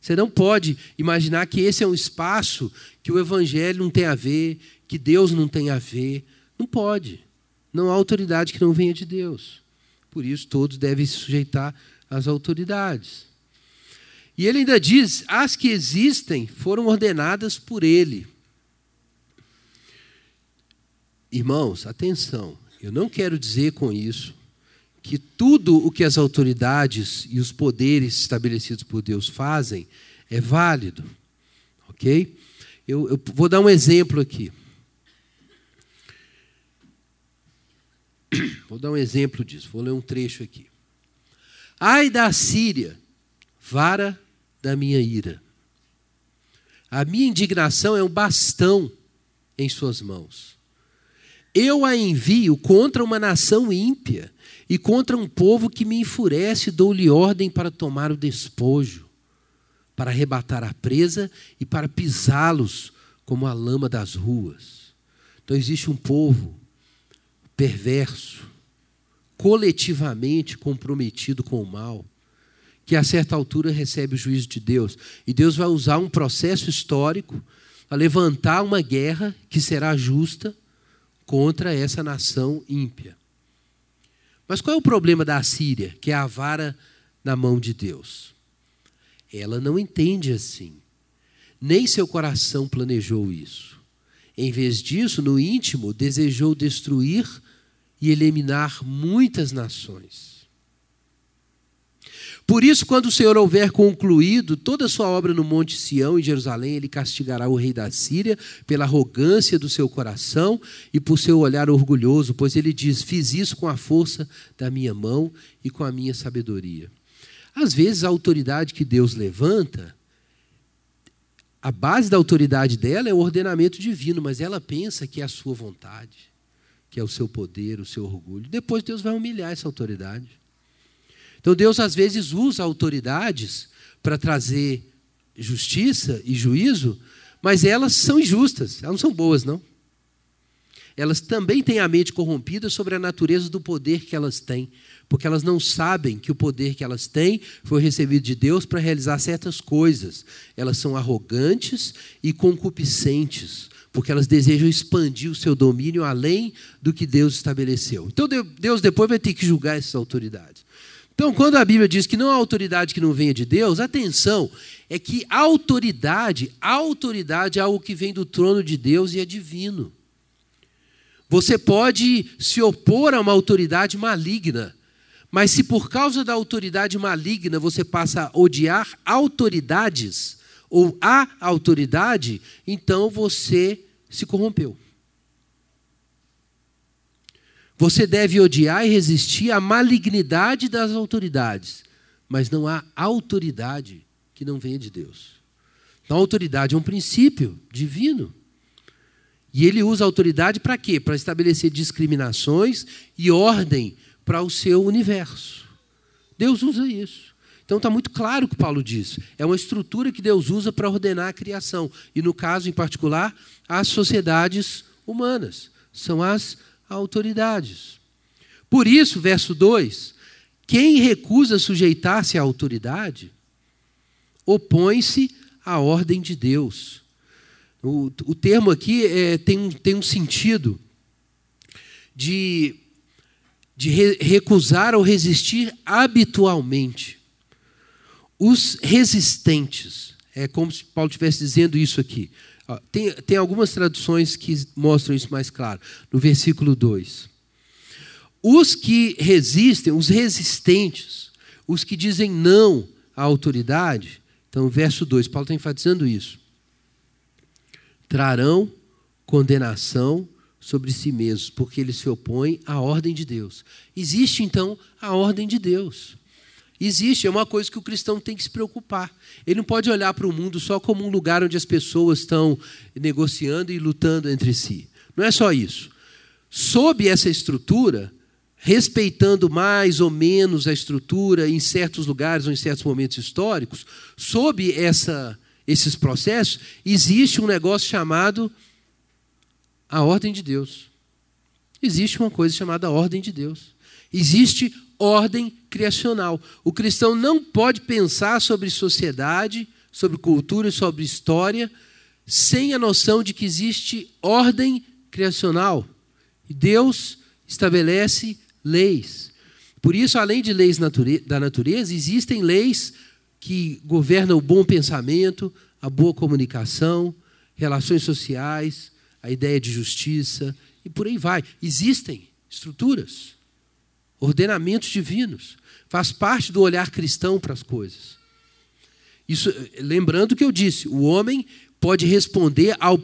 Você não pode imaginar que esse é um espaço que o evangelho não tem a ver, que Deus não tem a ver. Não pode. Não há autoridade que não venha de Deus. Por isso, todos devem se sujeitar às autoridades. E ele ainda diz: as que existem foram ordenadas por ele. Irmãos, atenção, eu não quero dizer com isso que tudo o que as autoridades e os poderes estabelecidos por Deus fazem é válido, ok? Eu, eu vou dar um exemplo aqui. Vou dar um exemplo disso, vou ler um trecho aqui. Ai da Síria, vara da minha ira. A minha indignação é um bastão em suas mãos. Eu a envio contra uma nação ímpia e contra um povo que me enfurece, dou-lhe ordem para tomar o despojo, para arrebatar a presa e para pisá-los como a lama das ruas. Então existe um povo perverso, coletivamente comprometido com o mal, que a certa altura recebe o juízo de Deus. E Deus vai usar um processo histórico para levantar uma guerra que será justa contra essa nação ímpia. Mas qual é o problema da Síria, que é a vara na mão de Deus? Ela não entende assim. Nem seu coração planejou isso. Em vez disso, no íntimo, desejou destruir e eliminar muitas nações. Por isso, quando o Senhor houver concluído toda a sua obra no Monte Sião, em Jerusalém, ele castigará o rei da Síria pela arrogância do seu coração e por seu olhar orgulhoso, pois ele diz: Fiz isso com a força da minha mão e com a minha sabedoria. Às vezes, a autoridade que Deus levanta, a base da autoridade dela é o ordenamento divino, mas ela pensa que é a sua vontade que é o seu poder, o seu orgulho. Depois Deus vai humilhar essa autoridade. Então Deus às vezes usa autoridades para trazer justiça e juízo, mas elas são injustas, elas não são boas, não. Elas também têm a mente corrompida sobre a natureza do poder que elas têm, porque elas não sabem que o poder que elas têm foi recebido de Deus para realizar certas coisas. Elas são arrogantes e concupiscentes, porque elas desejam expandir o seu domínio além do que Deus estabeleceu. Então Deus depois vai ter que julgar essas autoridades. Então, quando a Bíblia diz que não há autoridade que não venha de Deus, atenção, é que autoridade, autoridade é algo que vem do trono de Deus e é divino. Você pode se opor a uma autoridade maligna, mas se por causa da autoridade maligna você passa a odiar autoridades ou a autoridade, então você se corrompeu. Você deve odiar e resistir à malignidade das autoridades, mas não há autoridade que não venha de Deus. Então, a autoridade é um princípio divino. E ele usa a autoridade para quê? Para estabelecer discriminações e ordem para o seu universo. Deus usa isso. Então está muito claro o que Paulo diz. É uma estrutura que Deus usa para ordenar a criação. E no caso em particular, as sociedades humanas. São as autoridades. Por isso, verso 2: quem recusa sujeitar-se à autoridade, opõe-se à ordem de Deus. O, o termo aqui é, tem, tem um sentido de, de re, recusar ou resistir habitualmente. Os resistentes, é como se Paulo estivesse dizendo isso aqui. Tem, tem algumas traduções que mostram isso mais claro. No versículo 2. Os que resistem, os resistentes, os que dizem não à autoridade, então, verso 2, Paulo está enfatizando isso. Trarão condenação sobre si mesmos, porque eles se opõem à ordem de Deus. Existe, então, a ordem de Deus. Existe, é uma coisa que o cristão tem que se preocupar. Ele não pode olhar para o mundo só como um lugar onde as pessoas estão negociando e lutando entre si. Não é só isso. Sob essa estrutura, respeitando mais ou menos a estrutura em certos lugares ou em certos momentos históricos, sob essa, esses processos, existe um negócio chamado a ordem de Deus. Existe uma coisa chamada ordem de Deus. Existe ordem criacional. O cristão não pode pensar sobre sociedade, sobre cultura, sobre história, sem a noção de que existe ordem criacional. Deus estabelece leis. Por isso, além de leis da natureza, existem leis que governam o bom pensamento, a boa comunicação, relações sociais, a ideia de justiça e por aí vai. Existem estruturas, ordenamentos divinos. Faz parte do olhar cristão para as coisas. Isso, lembrando que eu disse, o homem pode responder ao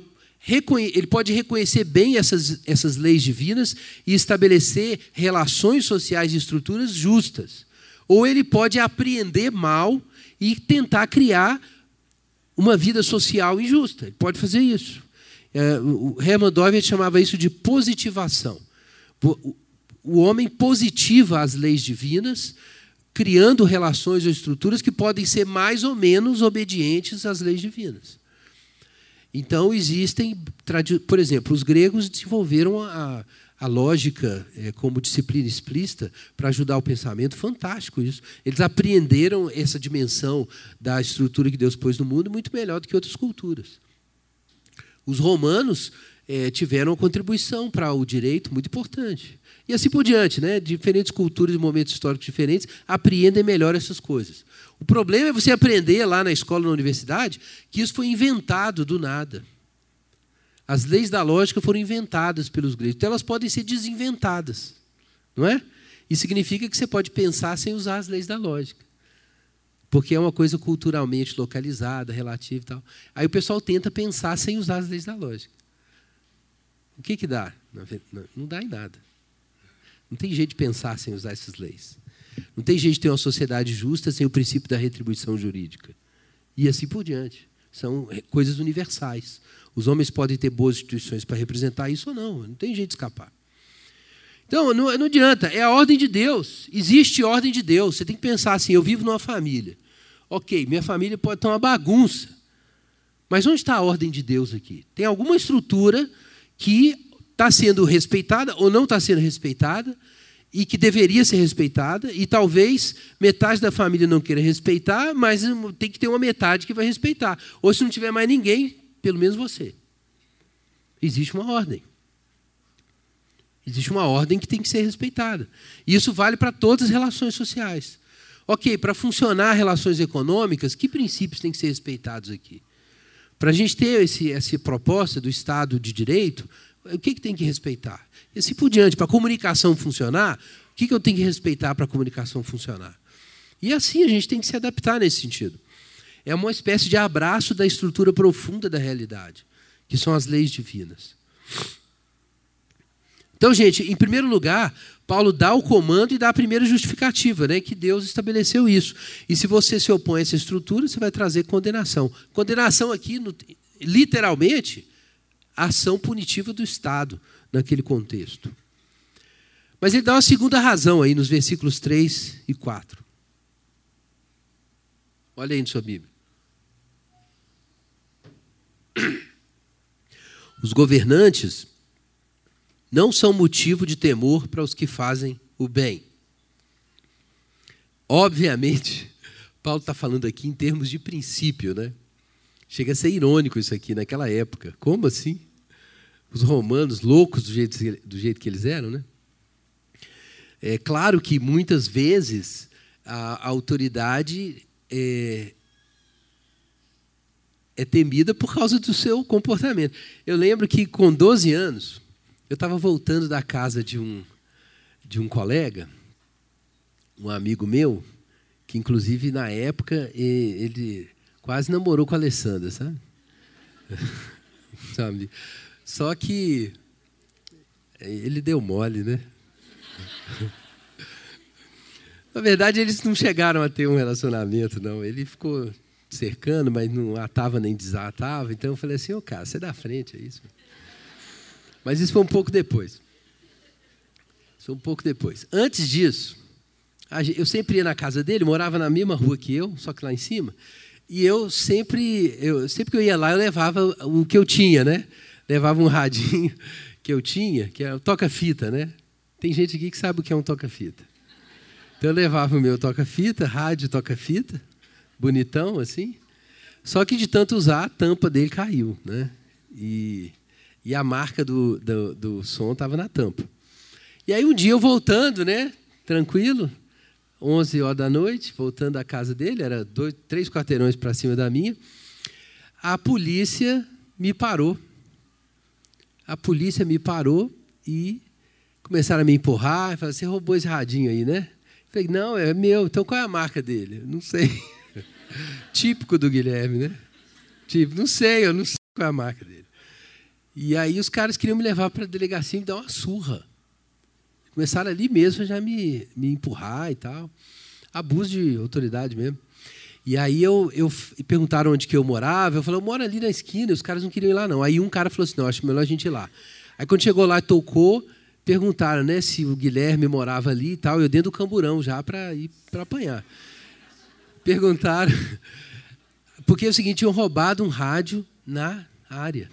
ele pode reconhecer bem essas, essas leis divinas e estabelecer relações sociais e estruturas justas. Ou ele pode apreender mal e tentar criar uma vida social injusta. Ele pode fazer isso. É, o Hermann Doivert chamava isso de positivação. O homem positiva as leis divinas, criando relações ou estruturas que podem ser mais ou menos obedientes às leis divinas. Então, existem, por exemplo, os gregos desenvolveram a, a lógica é, como disciplina explícita para ajudar o pensamento, fantástico isso. Eles apreenderam essa dimensão da estrutura que Deus pôs no mundo muito melhor do que outras culturas. Os romanos é, tiveram uma contribuição para o direito muito importante. E assim por diante, né? diferentes culturas e momentos históricos diferentes apreendem melhor essas coisas. O problema é você aprender lá na escola, na universidade, que isso foi inventado do nada. As leis da lógica foram inventadas pelos gregos, então elas podem ser desinventadas, não é? Isso significa que você pode pensar sem usar as leis da lógica, porque é uma coisa culturalmente localizada, relativa e tal. Aí o pessoal tenta pensar sem usar as leis da lógica. O que que dá? Não dá em nada. Não tem jeito de pensar sem usar essas leis. Não tem jeito de ter uma sociedade justa sem o princípio da retribuição jurídica. E assim por diante. São coisas universais. Os homens podem ter boas instituições para representar isso ou não. Não tem jeito de escapar. Então, não, não adianta. É a ordem de Deus. Existe ordem de Deus. Você tem que pensar assim: eu vivo numa família. Ok, minha família pode estar uma bagunça. Mas onde está a ordem de Deus aqui? Tem alguma estrutura que está sendo respeitada ou não está sendo respeitada e que deveria ser respeitada, e talvez metade da família não queira respeitar, mas tem que ter uma metade que vai respeitar. Ou se não tiver mais ninguém, pelo menos você. Existe uma ordem. Existe uma ordem que tem que ser respeitada. E isso vale para todas as relações sociais. Ok, para funcionar relações econômicas, que princípios têm que ser respeitados aqui? Para a gente ter esse, essa proposta do Estado de Direito, o que, que tem que respeitar? E assim por diante, para a comunicação funcionar, o que, que eu tenho que respeitar para a comunicação funcionar? E assim a gente tem que se adaptar nesse sentido. É uma espécie de abraço da estrutura profunda da realidade, que são as leis divinas. Então, gente, em primeiro lugar, Paulo dá o comando e dá a primeira justificativa, né, que Deus estabeleceu isso. E se você se opõe a essa estrutura, você vai trazer condenação. Condenação aqui, no, literalmente, ação punitiva do Estado naquele contexto. Mas ele dá uma segunda razão aí nos versículos 3 e 4. Olha aí na sua Bíblia. Os governantes não são motivo de temor para os que fazem o bem. Obviamente, Paulo está falando aqui em termos de princípio, né? Chega a ser irônico isso aqui naquela época. Como assim? Os romanos loucos do jeito, do jeito que eles eram, né? É claro que muitas vezes a, autoridade é, é temida por causa do seu comportamento. Eu lembro que com 12 anos, eu estava voltando da casa de um, de um colega, um amigo meu, que inclusive na época ele quase namorou com a Alessandra, sabe? sabe? Só que ele deu mole, né? Na verdade, eles não chegaram a ter um relacionamento, não. Ele ficou cercando, mas não atava nem desatava. Então eu falei assim, ô oh, cara, você é da frente, é isso? Mas isso foi um pouco depois. Isso foi um pouco depois. Antes disso, eu sempre ia na casa dele, morava na mesma rua que eu, só que lá em cima. E eu sempre, eu, sempre que eu ia lá, eu levava o que eu tinha, né? Levava um radinho que eu tinha, que é o toca-fita, né? Tem gente aqui que sabe o que é um toca-fita. Então eu levava o meu toca-fita, rádio toca-fita, bonitão assim. Só que de tanto usar, a tampa dele caiu, né? E, e a marca do, do, do som estava na tampa. E aí um dia eu voltando, né? Tranquilo, 11 horas da noite, voltando à casa dele, era dois, três quarteirões para cima da minha, a polícia me parou. A polícia me parou e começaram a me empurrar, falaram, você roubou esse radinho aí, né? Falei, não, é meu, então qual é a marca dele? Não sei. Típico do Guilherme, né? Tipo, não sei, eu não sei qual é a marca dele. E aí os caras queriam me levar para a delegacia e me dar uma surra. Começaram ali mesmo já me, me empurrar e tal. Abuso de autoridade mesmo. E aí eu, eu perguntaram onde que eu morava. Eu falei, eu moro ali na esquina. E os caras não queriam ir lá, não. Aí um cara falou assim, não, acho melhor a gente ir lá. Aí quando chegou lá tocou, perguntaram né, se o Guilherme morava ali e tal. Eu dentro do camburão já para ir para apanhar. Perguntaram. Porque é o seguinte, tinham roubado um rádio na área.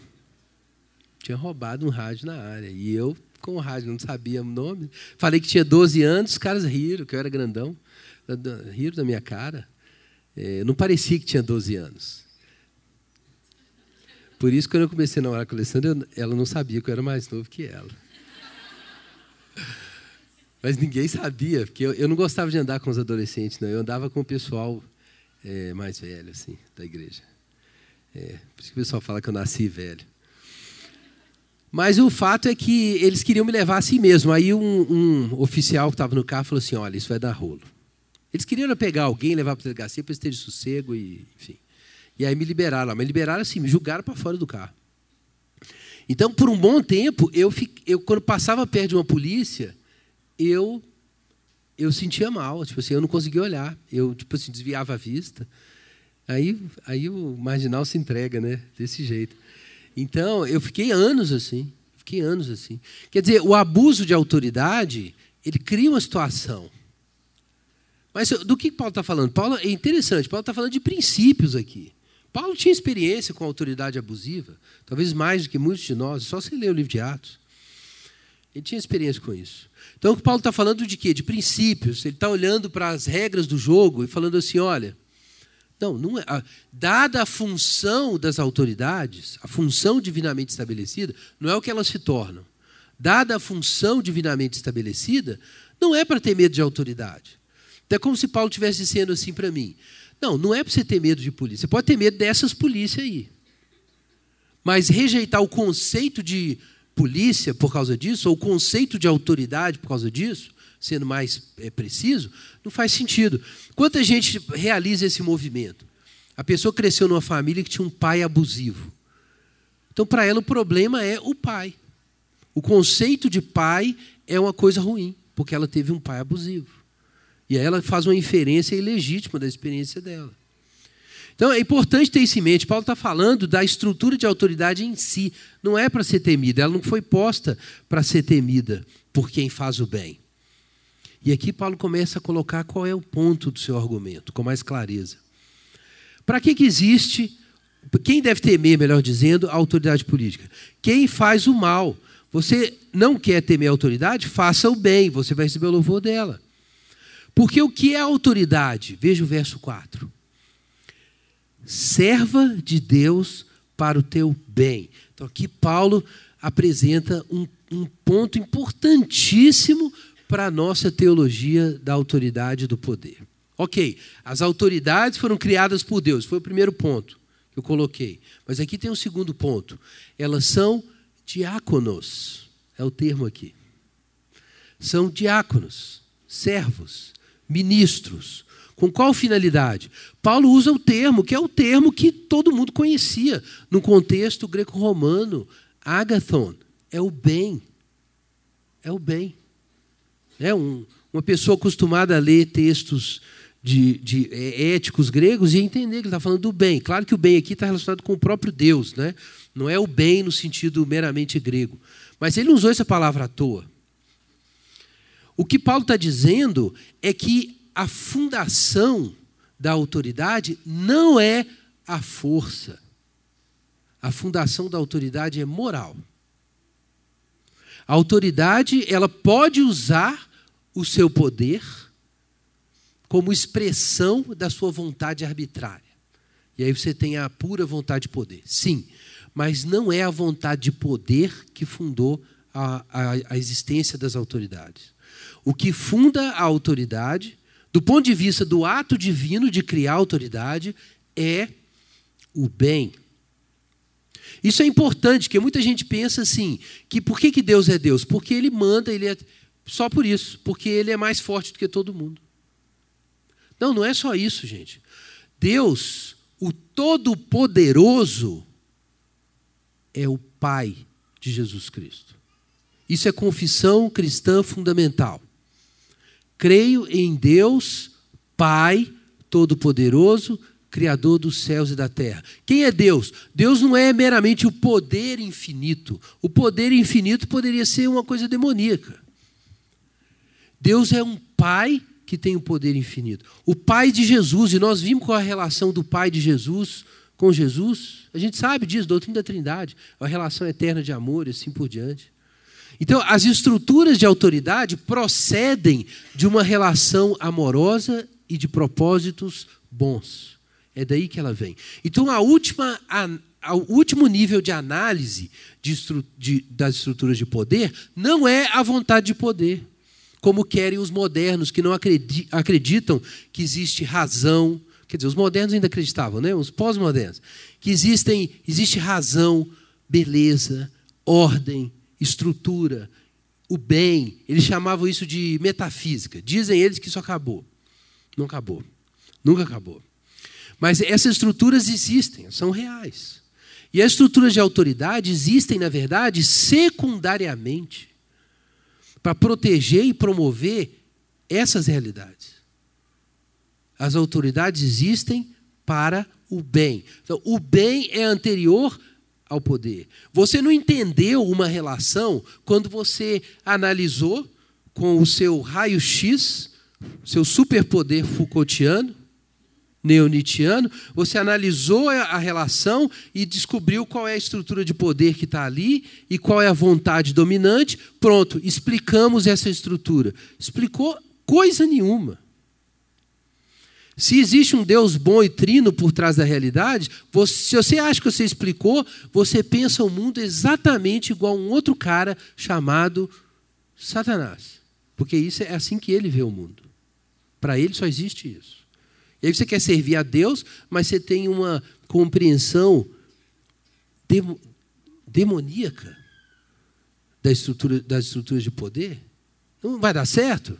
Tinha roubado um rádio na área. E eu com o rádio, não sabia o nome. Falei que tinha 12 anos, os caras riram, que eu era grandão. Riram da minha cara. É, não parecia que tinha 12 anos. Por isso, quando eu comecei a namorar com a Alessandra, ela não sabia que eu era mais novo que ela. Mas ninguém sabia, porque eu, eu não gostava de andar com os adolescentes, não. Eu andava com o pessoal é, mais velho, assim, da igreja. É, por isso que o pessoal fala que eu nasci velho. Mas o fato é que eles queriam me levar assim mesmo. Aí um, um oficial que estava no carro falou assim: olha, isso vai dar rolo. Eles queriam pegar alguém, levar para a delegacia para eles terem sossego e, enfim. E aí me liberaram. Mas liberaram assim, me julgaram para fora do carro. Então, por um bom tempo, eu, eu quando passava perto de uma polícia, eu eu sentia mal, tipo assim, eu não conseguia olhar, eu tipo assim desviava a vista. Aí, aí o marginal se entrega, né? Desse jeito. Então, eu fiquei anos assim. Fiquei anos assim. Quer dizer, o abuso de autoridade, ele cria uma situação. Mas do que Paulo está falando? Paulo é interessante, Paulo está falando de princípios aqui. Paulo tinha experiência com autoridade abusiva, talvez mais do que muitos de nós, só se ler o livro de Atos. Ele tinha experiência com isso. Então, o que Paulo está falando de quê? De princípios. Ele está olhando para as regras do jogo e falando assim: olha, não, não é. Dada a função das autoridades, a função divinamente estabelecida, não é o que elas se tornam. Dada a função divinamente estabelecida, não é para ter medo de autoridade. É como se Paulo estivesse dizendo assim para mim: não, não é para você ter medo de polícia. Você pode ter medo dessas polícias aí. Mas rejeitar o conceito de polícia por causa disso, ou o conceito de autoridade por causa disso, sendo mais é, preciso, não faz sentido. Quanta gente realiza esse movimento? A pessoa cresceu numa família que tinha um pai abusivo. Então, para ela, o problema é o pai. O conceito de pai é uma coisa ruim, porque ela teve um pai abusivo. E aí ela faz uma inferência ilegítima da experiência dela. Então é importante ter isso em mente. Paulo está falando da estrutura de autoridade em si. Não é para ser temida, ela não foi posta para ser temida por quem faz o bem. E aqui Paulo começa a colocar qual é o ponto do seu argumento, com mais clareza. Para que, que existe, quem deve temer, melhor dizendo, a autoridade política? Quem faz o mal. Você não quer temer a autoridade? Faça o bem, você vai receber o louvor dela. Porque o que é autoridade? Veja o verso 4. Serva de Deus para o teu bem. Então aqui Paulo apresenta um, um ponto importantíssimo para a nossa teologia da autoridade e do poder. Ok, as autoridades foram criadas por Deus, foi o primeiro ponto que eu coloquei. Mas aqui tem um segundo ponto. Elas são diáconos, é o termo aqui. São diáconos, servos, ministros. Com qual finalidade? Paulo usa o termo, que é o termo que todo mundo conhecia no contexto greco-romano. Agathon é o bem. É o bem. É um, uma pessoa acostumada a ler textos de, de é, éticos gregos e entender que ele está falando do bem. Claro que o bem aqui está relacionado com o próprio Deus, né? não é o bem no sentido meramente grego. Mas ele usou essa palavra à toa. O que Paulo está dizendo é que a fundação da autoridade não é a força. A fundação da autoridade é moral. A autoridade, ela pode usar o seu poder como expressão da sua vontade arbitrária. E aí você tem a pura vontade de poder. Sim, mas não é a vontade de poder que fundou a, a, a existência das autoridades. O que funda a autoridade, do ponto de vista do ato divino de criar autoridade, é o bem. Isso é importante, porque muita gente pensa assim, que por que, que Deus é Deus? Porque Ele manda, Ele é só por isso, porque Ele é mais forte do que todo mundo. Não, não é só isso, gente. Deus, o Todo-Poderoso, é o Pai de Jesus Cristo. Isso é confissão cristã fundamental. Creio em Deus, Pai Todo-Poderoso, Criador dos céus e da terra. Quem é Deus? Deus não é meramente o poder infinito. O poder infinito poderia ser uma coisa demoníaca. Deus é um Pai que tem o poder infinito. O Pai de Jesus, e nós vimos qual é a relação do Pai de Jesus com Jesus. A gente sabe disso, doutrina da Trindade, a relação eterna de amor e assim por diante. Então, as estruturas de autoridade procedem de uma relação amorosa e de propósitos bons. É daí que ela vem. Então, a última, a, a, o último nível de análise de de, das estruturas de poder não é a vontade de poder, como querem os modernos, que não acreditam que existe razão. Quer dizer, os modernos ainda acreditavam, né? os pós-modernos, que existem, existe razão, beleza, ordem, estrutura, o bem. Eles chamavam isso de metafísica. Dizem eles que isso acabou. Não acabou. Nunca acabou. Mas essas estruturas existem, são reais. E as estruturas de autoridade existem, na verdade, secundariamente, para proteger e promover essas realidades. As autoridades existem para o bem. Então, o bem é anterior ao poder. Você não entendeu uma relação quando você analisou com o seu raio-x, seu superpoder Foucaultiano, neonitiano, você analisou a relação e descobriu qual é a estrutura de poder que está ali e qual é a vontade dominante. Pronto, explicamos essa estrutura. Explicou coisa nenhuma. Se existe um Deus bom e trino por trás da realidade, você, se você acha que você explicou, você pensa o mundo exatamente igual a um outro cara chamado Satanás. Porque isso é assim que ele vê o mundo. Para ele só existe isso. E aí você quer servir a Deus, mas você tem uma compreensão demoníaca da estrutura, das estruturas de poder. Não vai dar certo.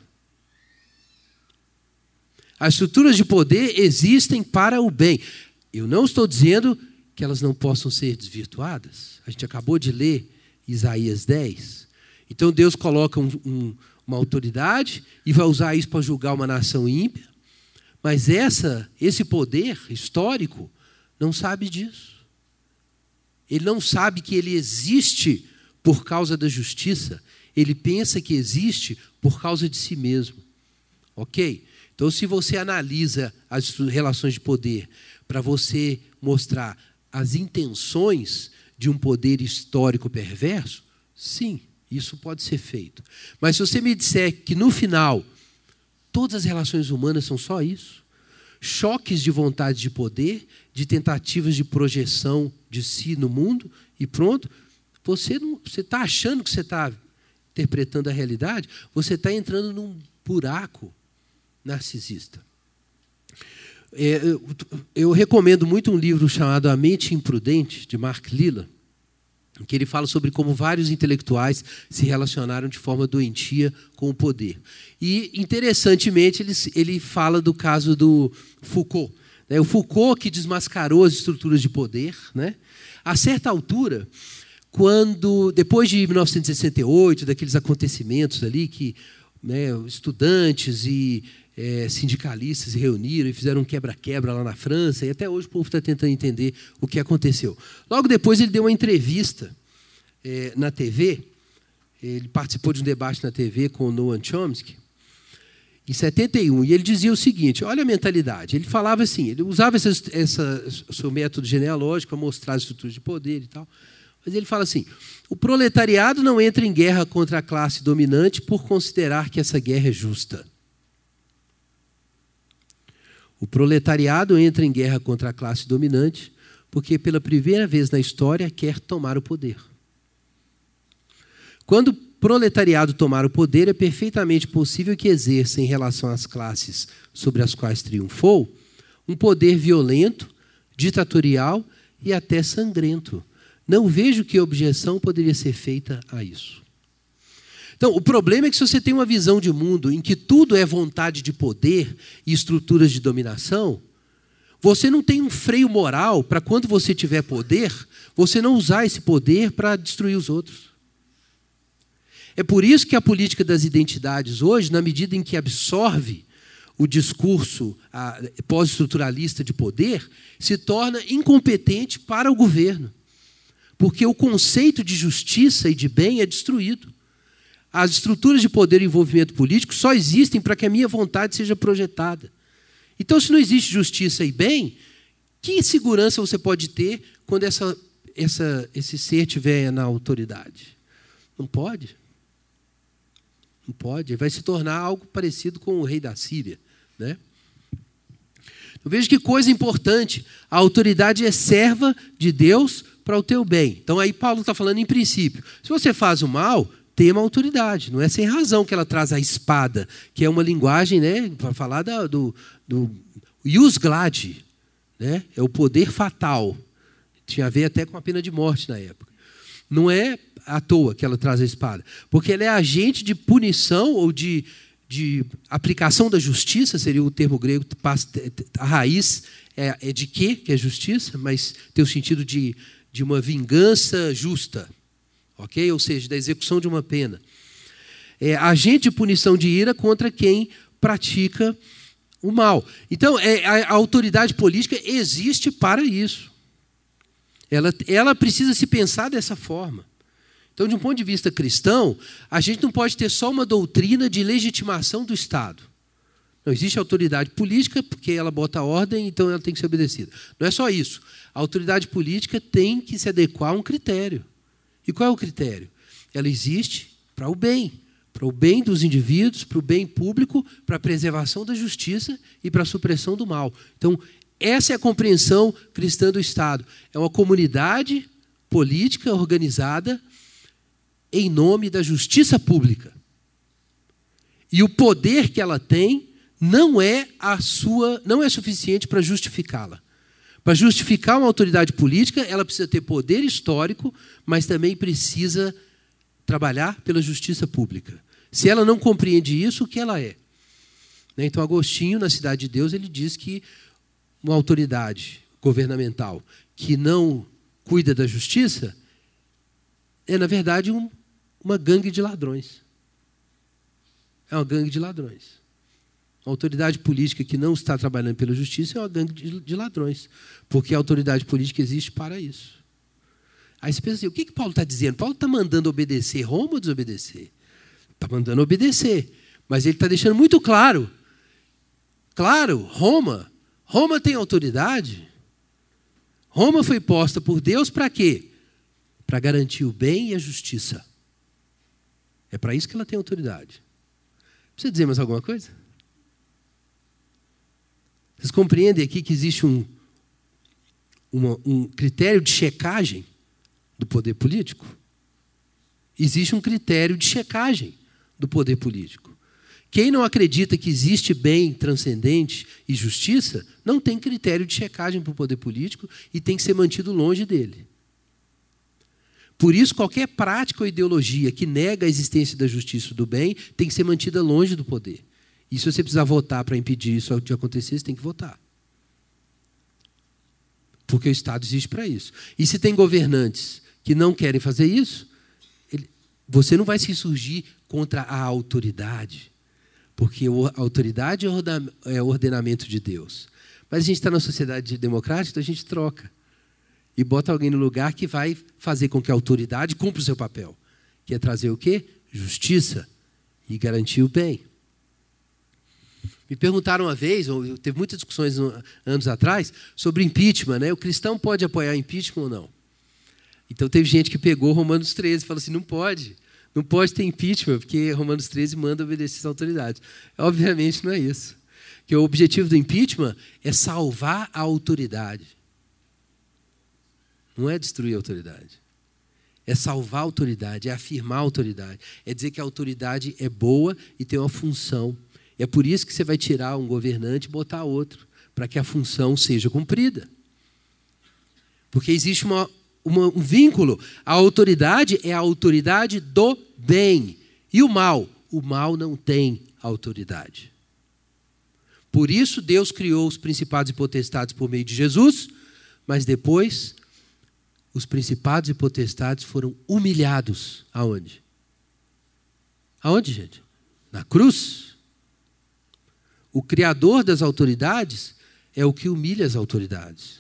As estruturas de poder existem para o bem. Eu não estou dizendo que elas não possam ser desvirtuadas. A gente acabou de ler Isaías 10. Então Deus coloca um, um, uma autoridade e vai usar isso para julgar uma nação ímpia. Mas essa, esse poder histórico não sabe disso. Ele não sabe que ele existe por causa da justiça. Ele pensa que existe por causa de si mesmo. Ok? Então, se você analisa as relações de poder para você mostrar as intenções de um poder histórico perverso, sim, isso pode ser feito. Mas se você me disser que no final todas as relações humanas são só isso, choques de vontade de poder, de tentativas de projeção de si no mundo e pronto, você está achando que você está interpretando a realidade, você está entrando num buraco narcisista. É, eu, eu, recomendo muito um livro chamado A Mente Imprudente, de Mark Lilla. Que ele fala sobre como vários intelectuais se relacionaram de forma doentia com o poder. E, interessantemente, ele, ele fala do caso do Foucault. Né? O Foucault que desmascarou as estruturas de poder. Né? A certa altura, quando, depois de 1968, daqueles acontecimentos ali que né, estudantes e é, sindicalistas se reuniram e fizeram um quebra-quebra lá na França, e até hoje o povo está tentando entender o que aconteceu. Logo depois, ele deu uma entrevista é, na TV, ele participou de um debate na TV com o Noam Chomsky, em 71, e ele dizia o seguinte: olha a mentalidade. Ele falava assim, ele usava essa, seu método genealógico para mostrar as estruturas de poder e tal. Mas ele fala assim: o proletariado não entra em guerra contra a classe dominante por considerar que essa guerra é justa. O proletariado entra em guerra contra a classe dominante porque, pela primeira vez na história, quer tomar o poder. Quando o proletariado tomar o poder, é perfeitamente possível que exerça, em relação às classes sobre as quais triunfou, um poder violento, ditatorial e até sangrento. Não vejo que objeção poderia ser feita a isso. Então, o problema é que se você tem uma visão de mundo em que tudo é vontade de poder e estruturas de dominação, você não tem um freio moral para quando você tiver poder, você não usar esse poder para destruir os outros. É por isso que a política das identidades hoje, na medida em que absorve o discurso pós-estruturalista de poder, se torna incompetente para o governo. Porque o conceito de justiça e de bem é destruído. As estruturas de poder e envolvimento político só existem para que a minha vontade seja projetada. Então, se não existe justiça e bem, que segurança você pode ter quando essa, essa, esse ser estiver na autoridade? Não pode. Não pode. Vai se tornar algo parecido com o rei da Síria. Né? Eu vejo que coisa importante. A autoridade é serva de Deus para o teu bem. Então aí Paulo está falando em princípio. Se você faz o mal, tem uma autoridade. Não é sem razão que ela traz a espada, que é uma linguagem né, para falar da, do, do Yusglad, né? é o poder fatal. Tinha a ver até com a pena de morte na época. Não é à toa que ela traz a espada, porque ela é agente de punição ou de, de aplicação da justiça, seria o termo grego, a raiz é, é de quê? Que é justiça, mas tem o sentido de, de uma vingança justa ok? Ou seja, da execução de uma pena. É agente de punição de ira contra quem pratica o mal. Então, é, a, a autoridade política existe para isso. Ela, ela precisa se pensar dessa forma. Então, de um ponto de vista cristão, a gente não pode ter só uma doutrina de legitimação do Estado. Não existe autoridade política porque ela bota ordem, então ela tem que ser obedecida. Não é só isso. A autoridade política tem que se adequar a um critério. E qual é o critério? Ela existe para o bem, para o bem dos indivíduos, para o bem público, para a preservação da justiça e para a supressão do mal. Então, essa é a compreensão cristã do Estado. É uma comunidade política organizada em nome da justiça pública. E o poder que ela tem não é a sua, não é suficiente para justificá-la. Para justificar uma autoridade política, ela precisa ter poder histórico, mas também precisa trabalhar pela justiça pública. Se ela não compreende isso, o que ela é? Né, então, Agostinho, na Cidade de Deus, ele diz que uma autoridade governamental que não cuida da justiça é, na verdade, um, uma gangue de ladrões. É uma gangue de ladrões. A autoridade política que não está trabalhando pela justiça é uma gangue de, de ladrões, porque a autoridade política existe para isso. Aí você pensa assim: o que, que Paulo está dizendo? Paulo está mandando obedecer Roma ou desobedecer? Está mandando obedecer. Mas ele está deixando muito claro. Claro, Roma. Roma tem autoridade. Roma foi posta por Deus para quê? Para garantir o bem e a justiça. É para isso que ela tem autoridade. Precisa dizer mais alguma coisa? Vocês compreendem aqui que existe um, uma, um critério de checagem do poder político? Existe um critério de checagem do poder político. Quem não acredita que existe bem transcendente e justiça, não tem critério de checagem para o poder político e tem que ser mantido longe dele. Por isso, qualquer prática ou ideologia que nega a existência da justiça e do bem tem que ser mantida longe do poder. E se você precisar votar para impedir isso de acontecer, você tem que votar. Porque o Estado existe para isso. E se tem governantes que não querem fazer isso, ele, você não vai se insurgir contra a autoridade. Porque a autoridade é o ordenamento de Deus. Mas a gente está na sociedade democrática, então a gente troca. E bota alguém no lugar que vai fazer com que a autoridade cumpra o seu papel. Que é trazer o quê? Justiça e garantir o bem. Me perguntaram uma vez, teve muitas discussões anos atrás, sobre impeachment. Né? O cristão pode apoiar impeachment ou não? Então teve gente que pegou Romanos 13 e falou assim: não pode. Não pode ter impeachment, porque Romanos 13 manda obedecer às autoridades. Obviamente não é isso. Que o objetivo do impeachment é salvar a autoridade. Não é destruir a autoridade. É salvar a autoridade, é afirmar a autoridade. É dizer que a autoridade é boa e tem uma função. É por isso que você vai tirar um governante e botar outro, para que a função seja cumprida. Porque existe uma, uma, um vínculo. A autoridade é a autoridade do bem. E o mal? O mal não tem autoridade. Por isso, Deus criou os principados e potestades por meio de Jesus, mas depois, os principados e potestades foram humilhados. Aonde? Aonde, gente? Na cruz. O criador das autoridades é o que humilha as autoridades.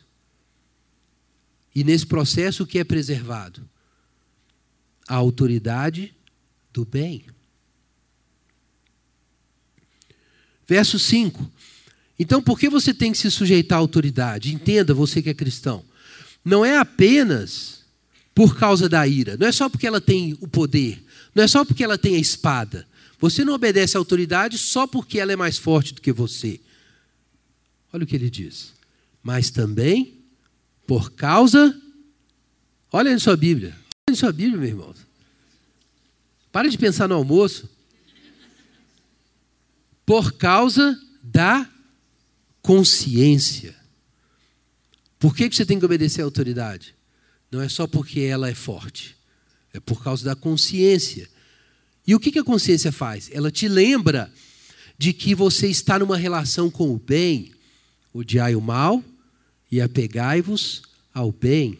E nesse processo, o que é preservado? A autoridade do bem. Verso 5. Então, por que você tem que se sujeitar à autoridade? Entenda, você que é cristão. Não é apenas por causa da ira, não é só porque ela tem o poder, não é só porque ela tem a espada, você não obedece à autoridade só porque ela é mais forte do que você. Olha o que ele diz. Mas também por causa. Olha em sua Bíblia. Olha em sua Bíblia, meu irmão. Para de pensar no almoço. Por causa da consciência. Por que você tem que obedecer à autoridade? Não é só porque ela é forte. É por causa da consciência e o que a consciência faz? Ela te lembra de que você está numa relação com o bem, odiai o mal e apegai-vos ao bem.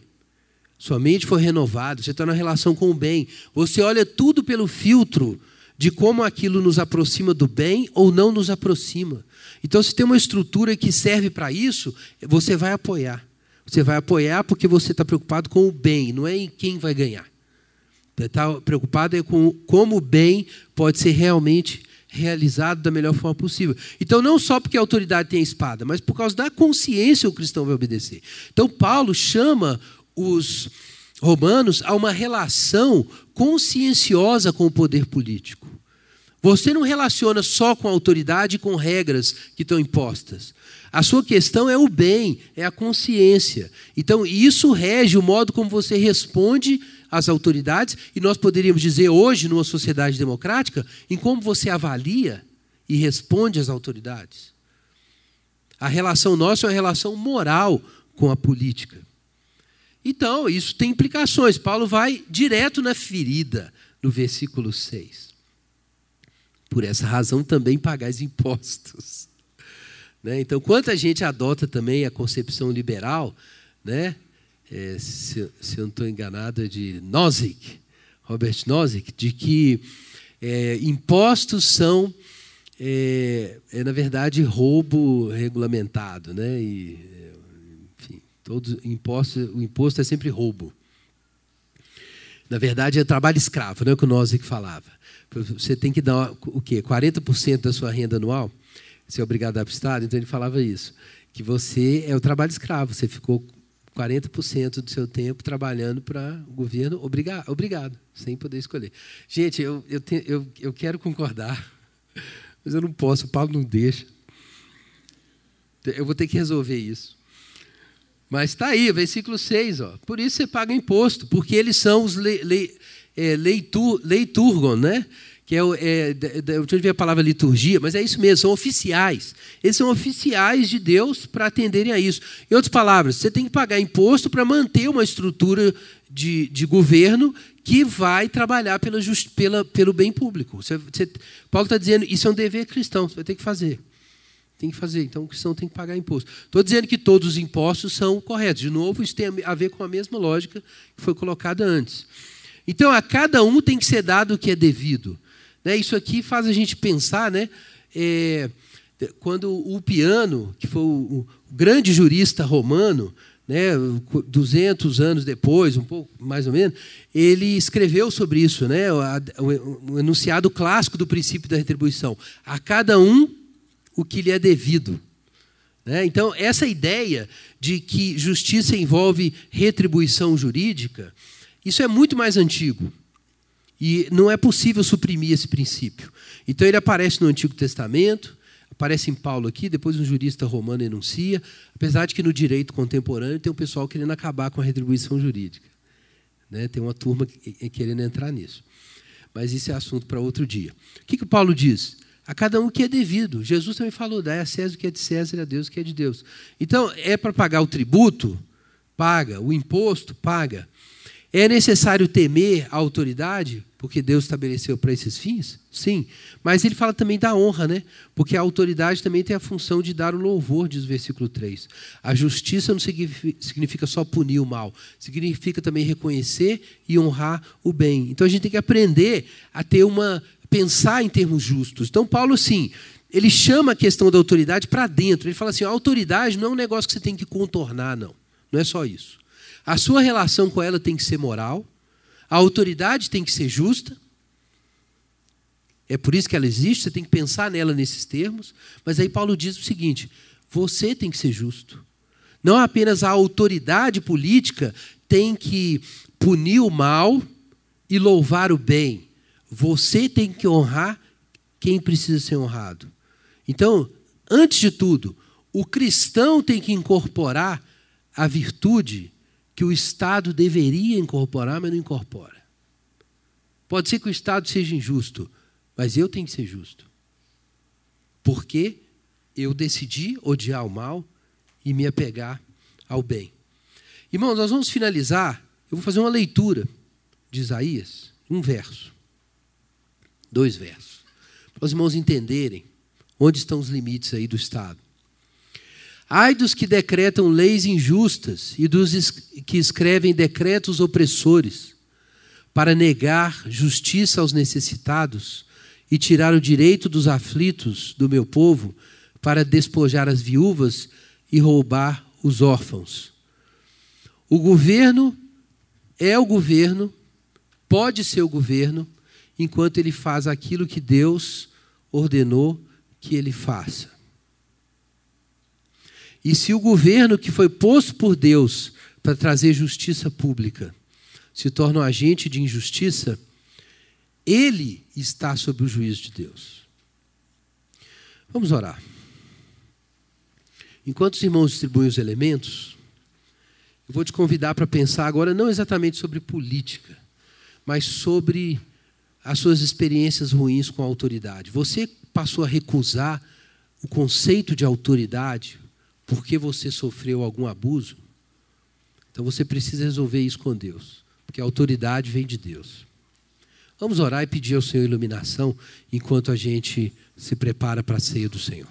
Sua mente foi renovada, você está na relação com o bem. Você olha tudo pelo filtro de como aquilo nos aproxima do bem ou não nos aproxima. Então, se tem uma estrutura que serve para isso, você vai apoiar. Você vai apoiar porque você está preocupado com o bem, não é em quem vai ganhar. Está preocupado é com como o bem pode ser realmente realizado da melhor forma possível. Então, não só porque a autoridade tem a espada, mas por causa da consciência o cristão vai obedecer. Então, Paulo chama os romanos a uma relação conscienciosa com o poder político. Você não relaciona só com a autoridade e com regras que estão impostas. A sua questão é o bem, é a consciência. Então, isso rege o modo como você responde às autoridades, e nós poderíamos dizer hoje, numa sociedade democrática, em como você avalia e responde às autoridades. A relação nossa é uma relação moral com a política. Então, isso tem implicações. Paulo vai direto na ferida, no versículo 6. Por essa razão também pagais impostos. Né? Então, quanta gente adota também a concepção liberal, né? É, se, se, eu não estou enganado, é de Nozick, Robert Nozick, de que é, impostos são, é, é, na verdade, roubo regulamentado. Né? E, enfim, todos, imposto, o imposto é sempre roubo. Na verdade, é trabalho escravo, não é o que o Nozick falava. Você tem que dar o quê? 40% da sua renda anual? Você é obrigado a dar para o Estado? Então ele falava isso. Que você é o trabalho escravo. Você ficou 40% do seu tempo trabalhando para o governo, obrigado, obrigado, sem poder escolher. Gente, eu, eu, eu, eu quero concordar, mas eu não posso, o Paulo não deixa. Eu vou ter que resolver isso. Mas está aí, versículo 6. Ó. Por isso você paga imposto, porque eles são os le, le, é, leitur, leiturgon, né? Que é, é onde vem a palavra liturgia, mas é isso mesmo, são oficiais. Eles são oficiais de Deus para atenderem a isso. Em outras palavras, você tem que pagar imposto para manter uma estrutura de, de governo que vai trabalhar pela, pela, pelo bem público. Você, você, Paulo está dizendo, isso é um dever cristão, você vai ter que fazer. Tem que fazer, então o cristão tem que pagar imposto. Estou dizendo que todos os impostos são corretos. De novo, isso tem a ver com a mesma lógica que foi colocada antes. Então, a cada um tem que ser dado o que é devido. Né? Isso aqui faz a gente pensar, né? É, quando o Piano, que foi o, o grande jurista romano, né, 200 anos depois, um pouco mais ou menos, ele escreveu sobre isso, né, o, o, enunciado clássico do princípio da retribuição. A cada um o que lhe é devido. Né? Então, essa ideia de que justiça envolve retribuição jurídica, isso é muito mais antigo. E não é possível suprimir esse princípio. Então ele aparece no Antigo Testamento, aparece em Paulo aqui, depois um jurista romano enuncia, apesar de que no direito contemporâneo tem um pessoal querendo acabar com a retribuição jurídica. Né? Tem uma turma querendo entrar nisso. Mas isso é assunto para outro dia. O que, que Paulo diz? A cada um o que é devido. Jesus também falou: dá a César o que é de César e a Deus o que é de Deus. Então, é para pagar o tributo? Paga. O imposto? Paga. É necessário temer a autoridade, porque Deus estabeleceu para esses fins? Sim. Mas ele fala também da honra, né? Porque a autoridade também tem a função de dar o louvor, diz o versículo 3. A justiça não significa só punir o mal, significa também reconhecer e honrar o bem. Então a gente tem que aprender a ter uma. pensar em termos justos. Então, Paulo, sim, ele chama a questão da autoridade para dentro. Ele fala assim: a autoridade não é um negócio que você tem que contornar, não. Não é só isso. A sua relação com ela tem que ser moral, a autoridade tem que ser justa. É por isso que ela existe, você tem que pensar nela nesses termos. Mas aí Paulo diz o seguinte: você tem que ser justo. Não apenas a autoridade política tem que punir o mal e louvar o bem. Você tem que honrar quem precisa ser honrado. Então, antes de tudo, o cristão tem que incorporar a virtude que o Estado deveria incorporar, mas não incorpora. Pode ser que o Estado seja injusto, mas eu tenho que ser justo. Porque eu decidi odiar o mal e me apegar ao bem. Irmãos, nós vamos finalizar. Eu vou fazer uma leitura de Isaías, um verso, dois versos, para os irmãos entenderem onde estão os limites aí do Estado. Ai dos que decretam leis injustas e dos que escrevem decretos opressores, para negar justiça aos necessitados e tirar o direito dos aflitos do meu povo, para despojar as viúvas e roubar os órfãos. O governo é o governo, pode ser o governo, enquanto ele faz aquilo que Deus ordenou que ele faça. E se o governo que foi posto por Deus para trazer justiça pública se torna um agente de injustiça, ele está sob o juízo de Deus. Vamos orar. Enquanto os irmãos distribuem os elementos, eu vou te convidar para pensar agora não exatamente sobre política, mas sobre as suas experiências ruins com a autoridade. Você passou a recusar o conceito de autoridade porque você sofreu algum abuso, então você precisa resolver isso com Deus, porque a autoridade vem de Deus. Vamos orar e pedir ao Senhor iluminação enquanto a gente se prepara para a ceia do Senhor.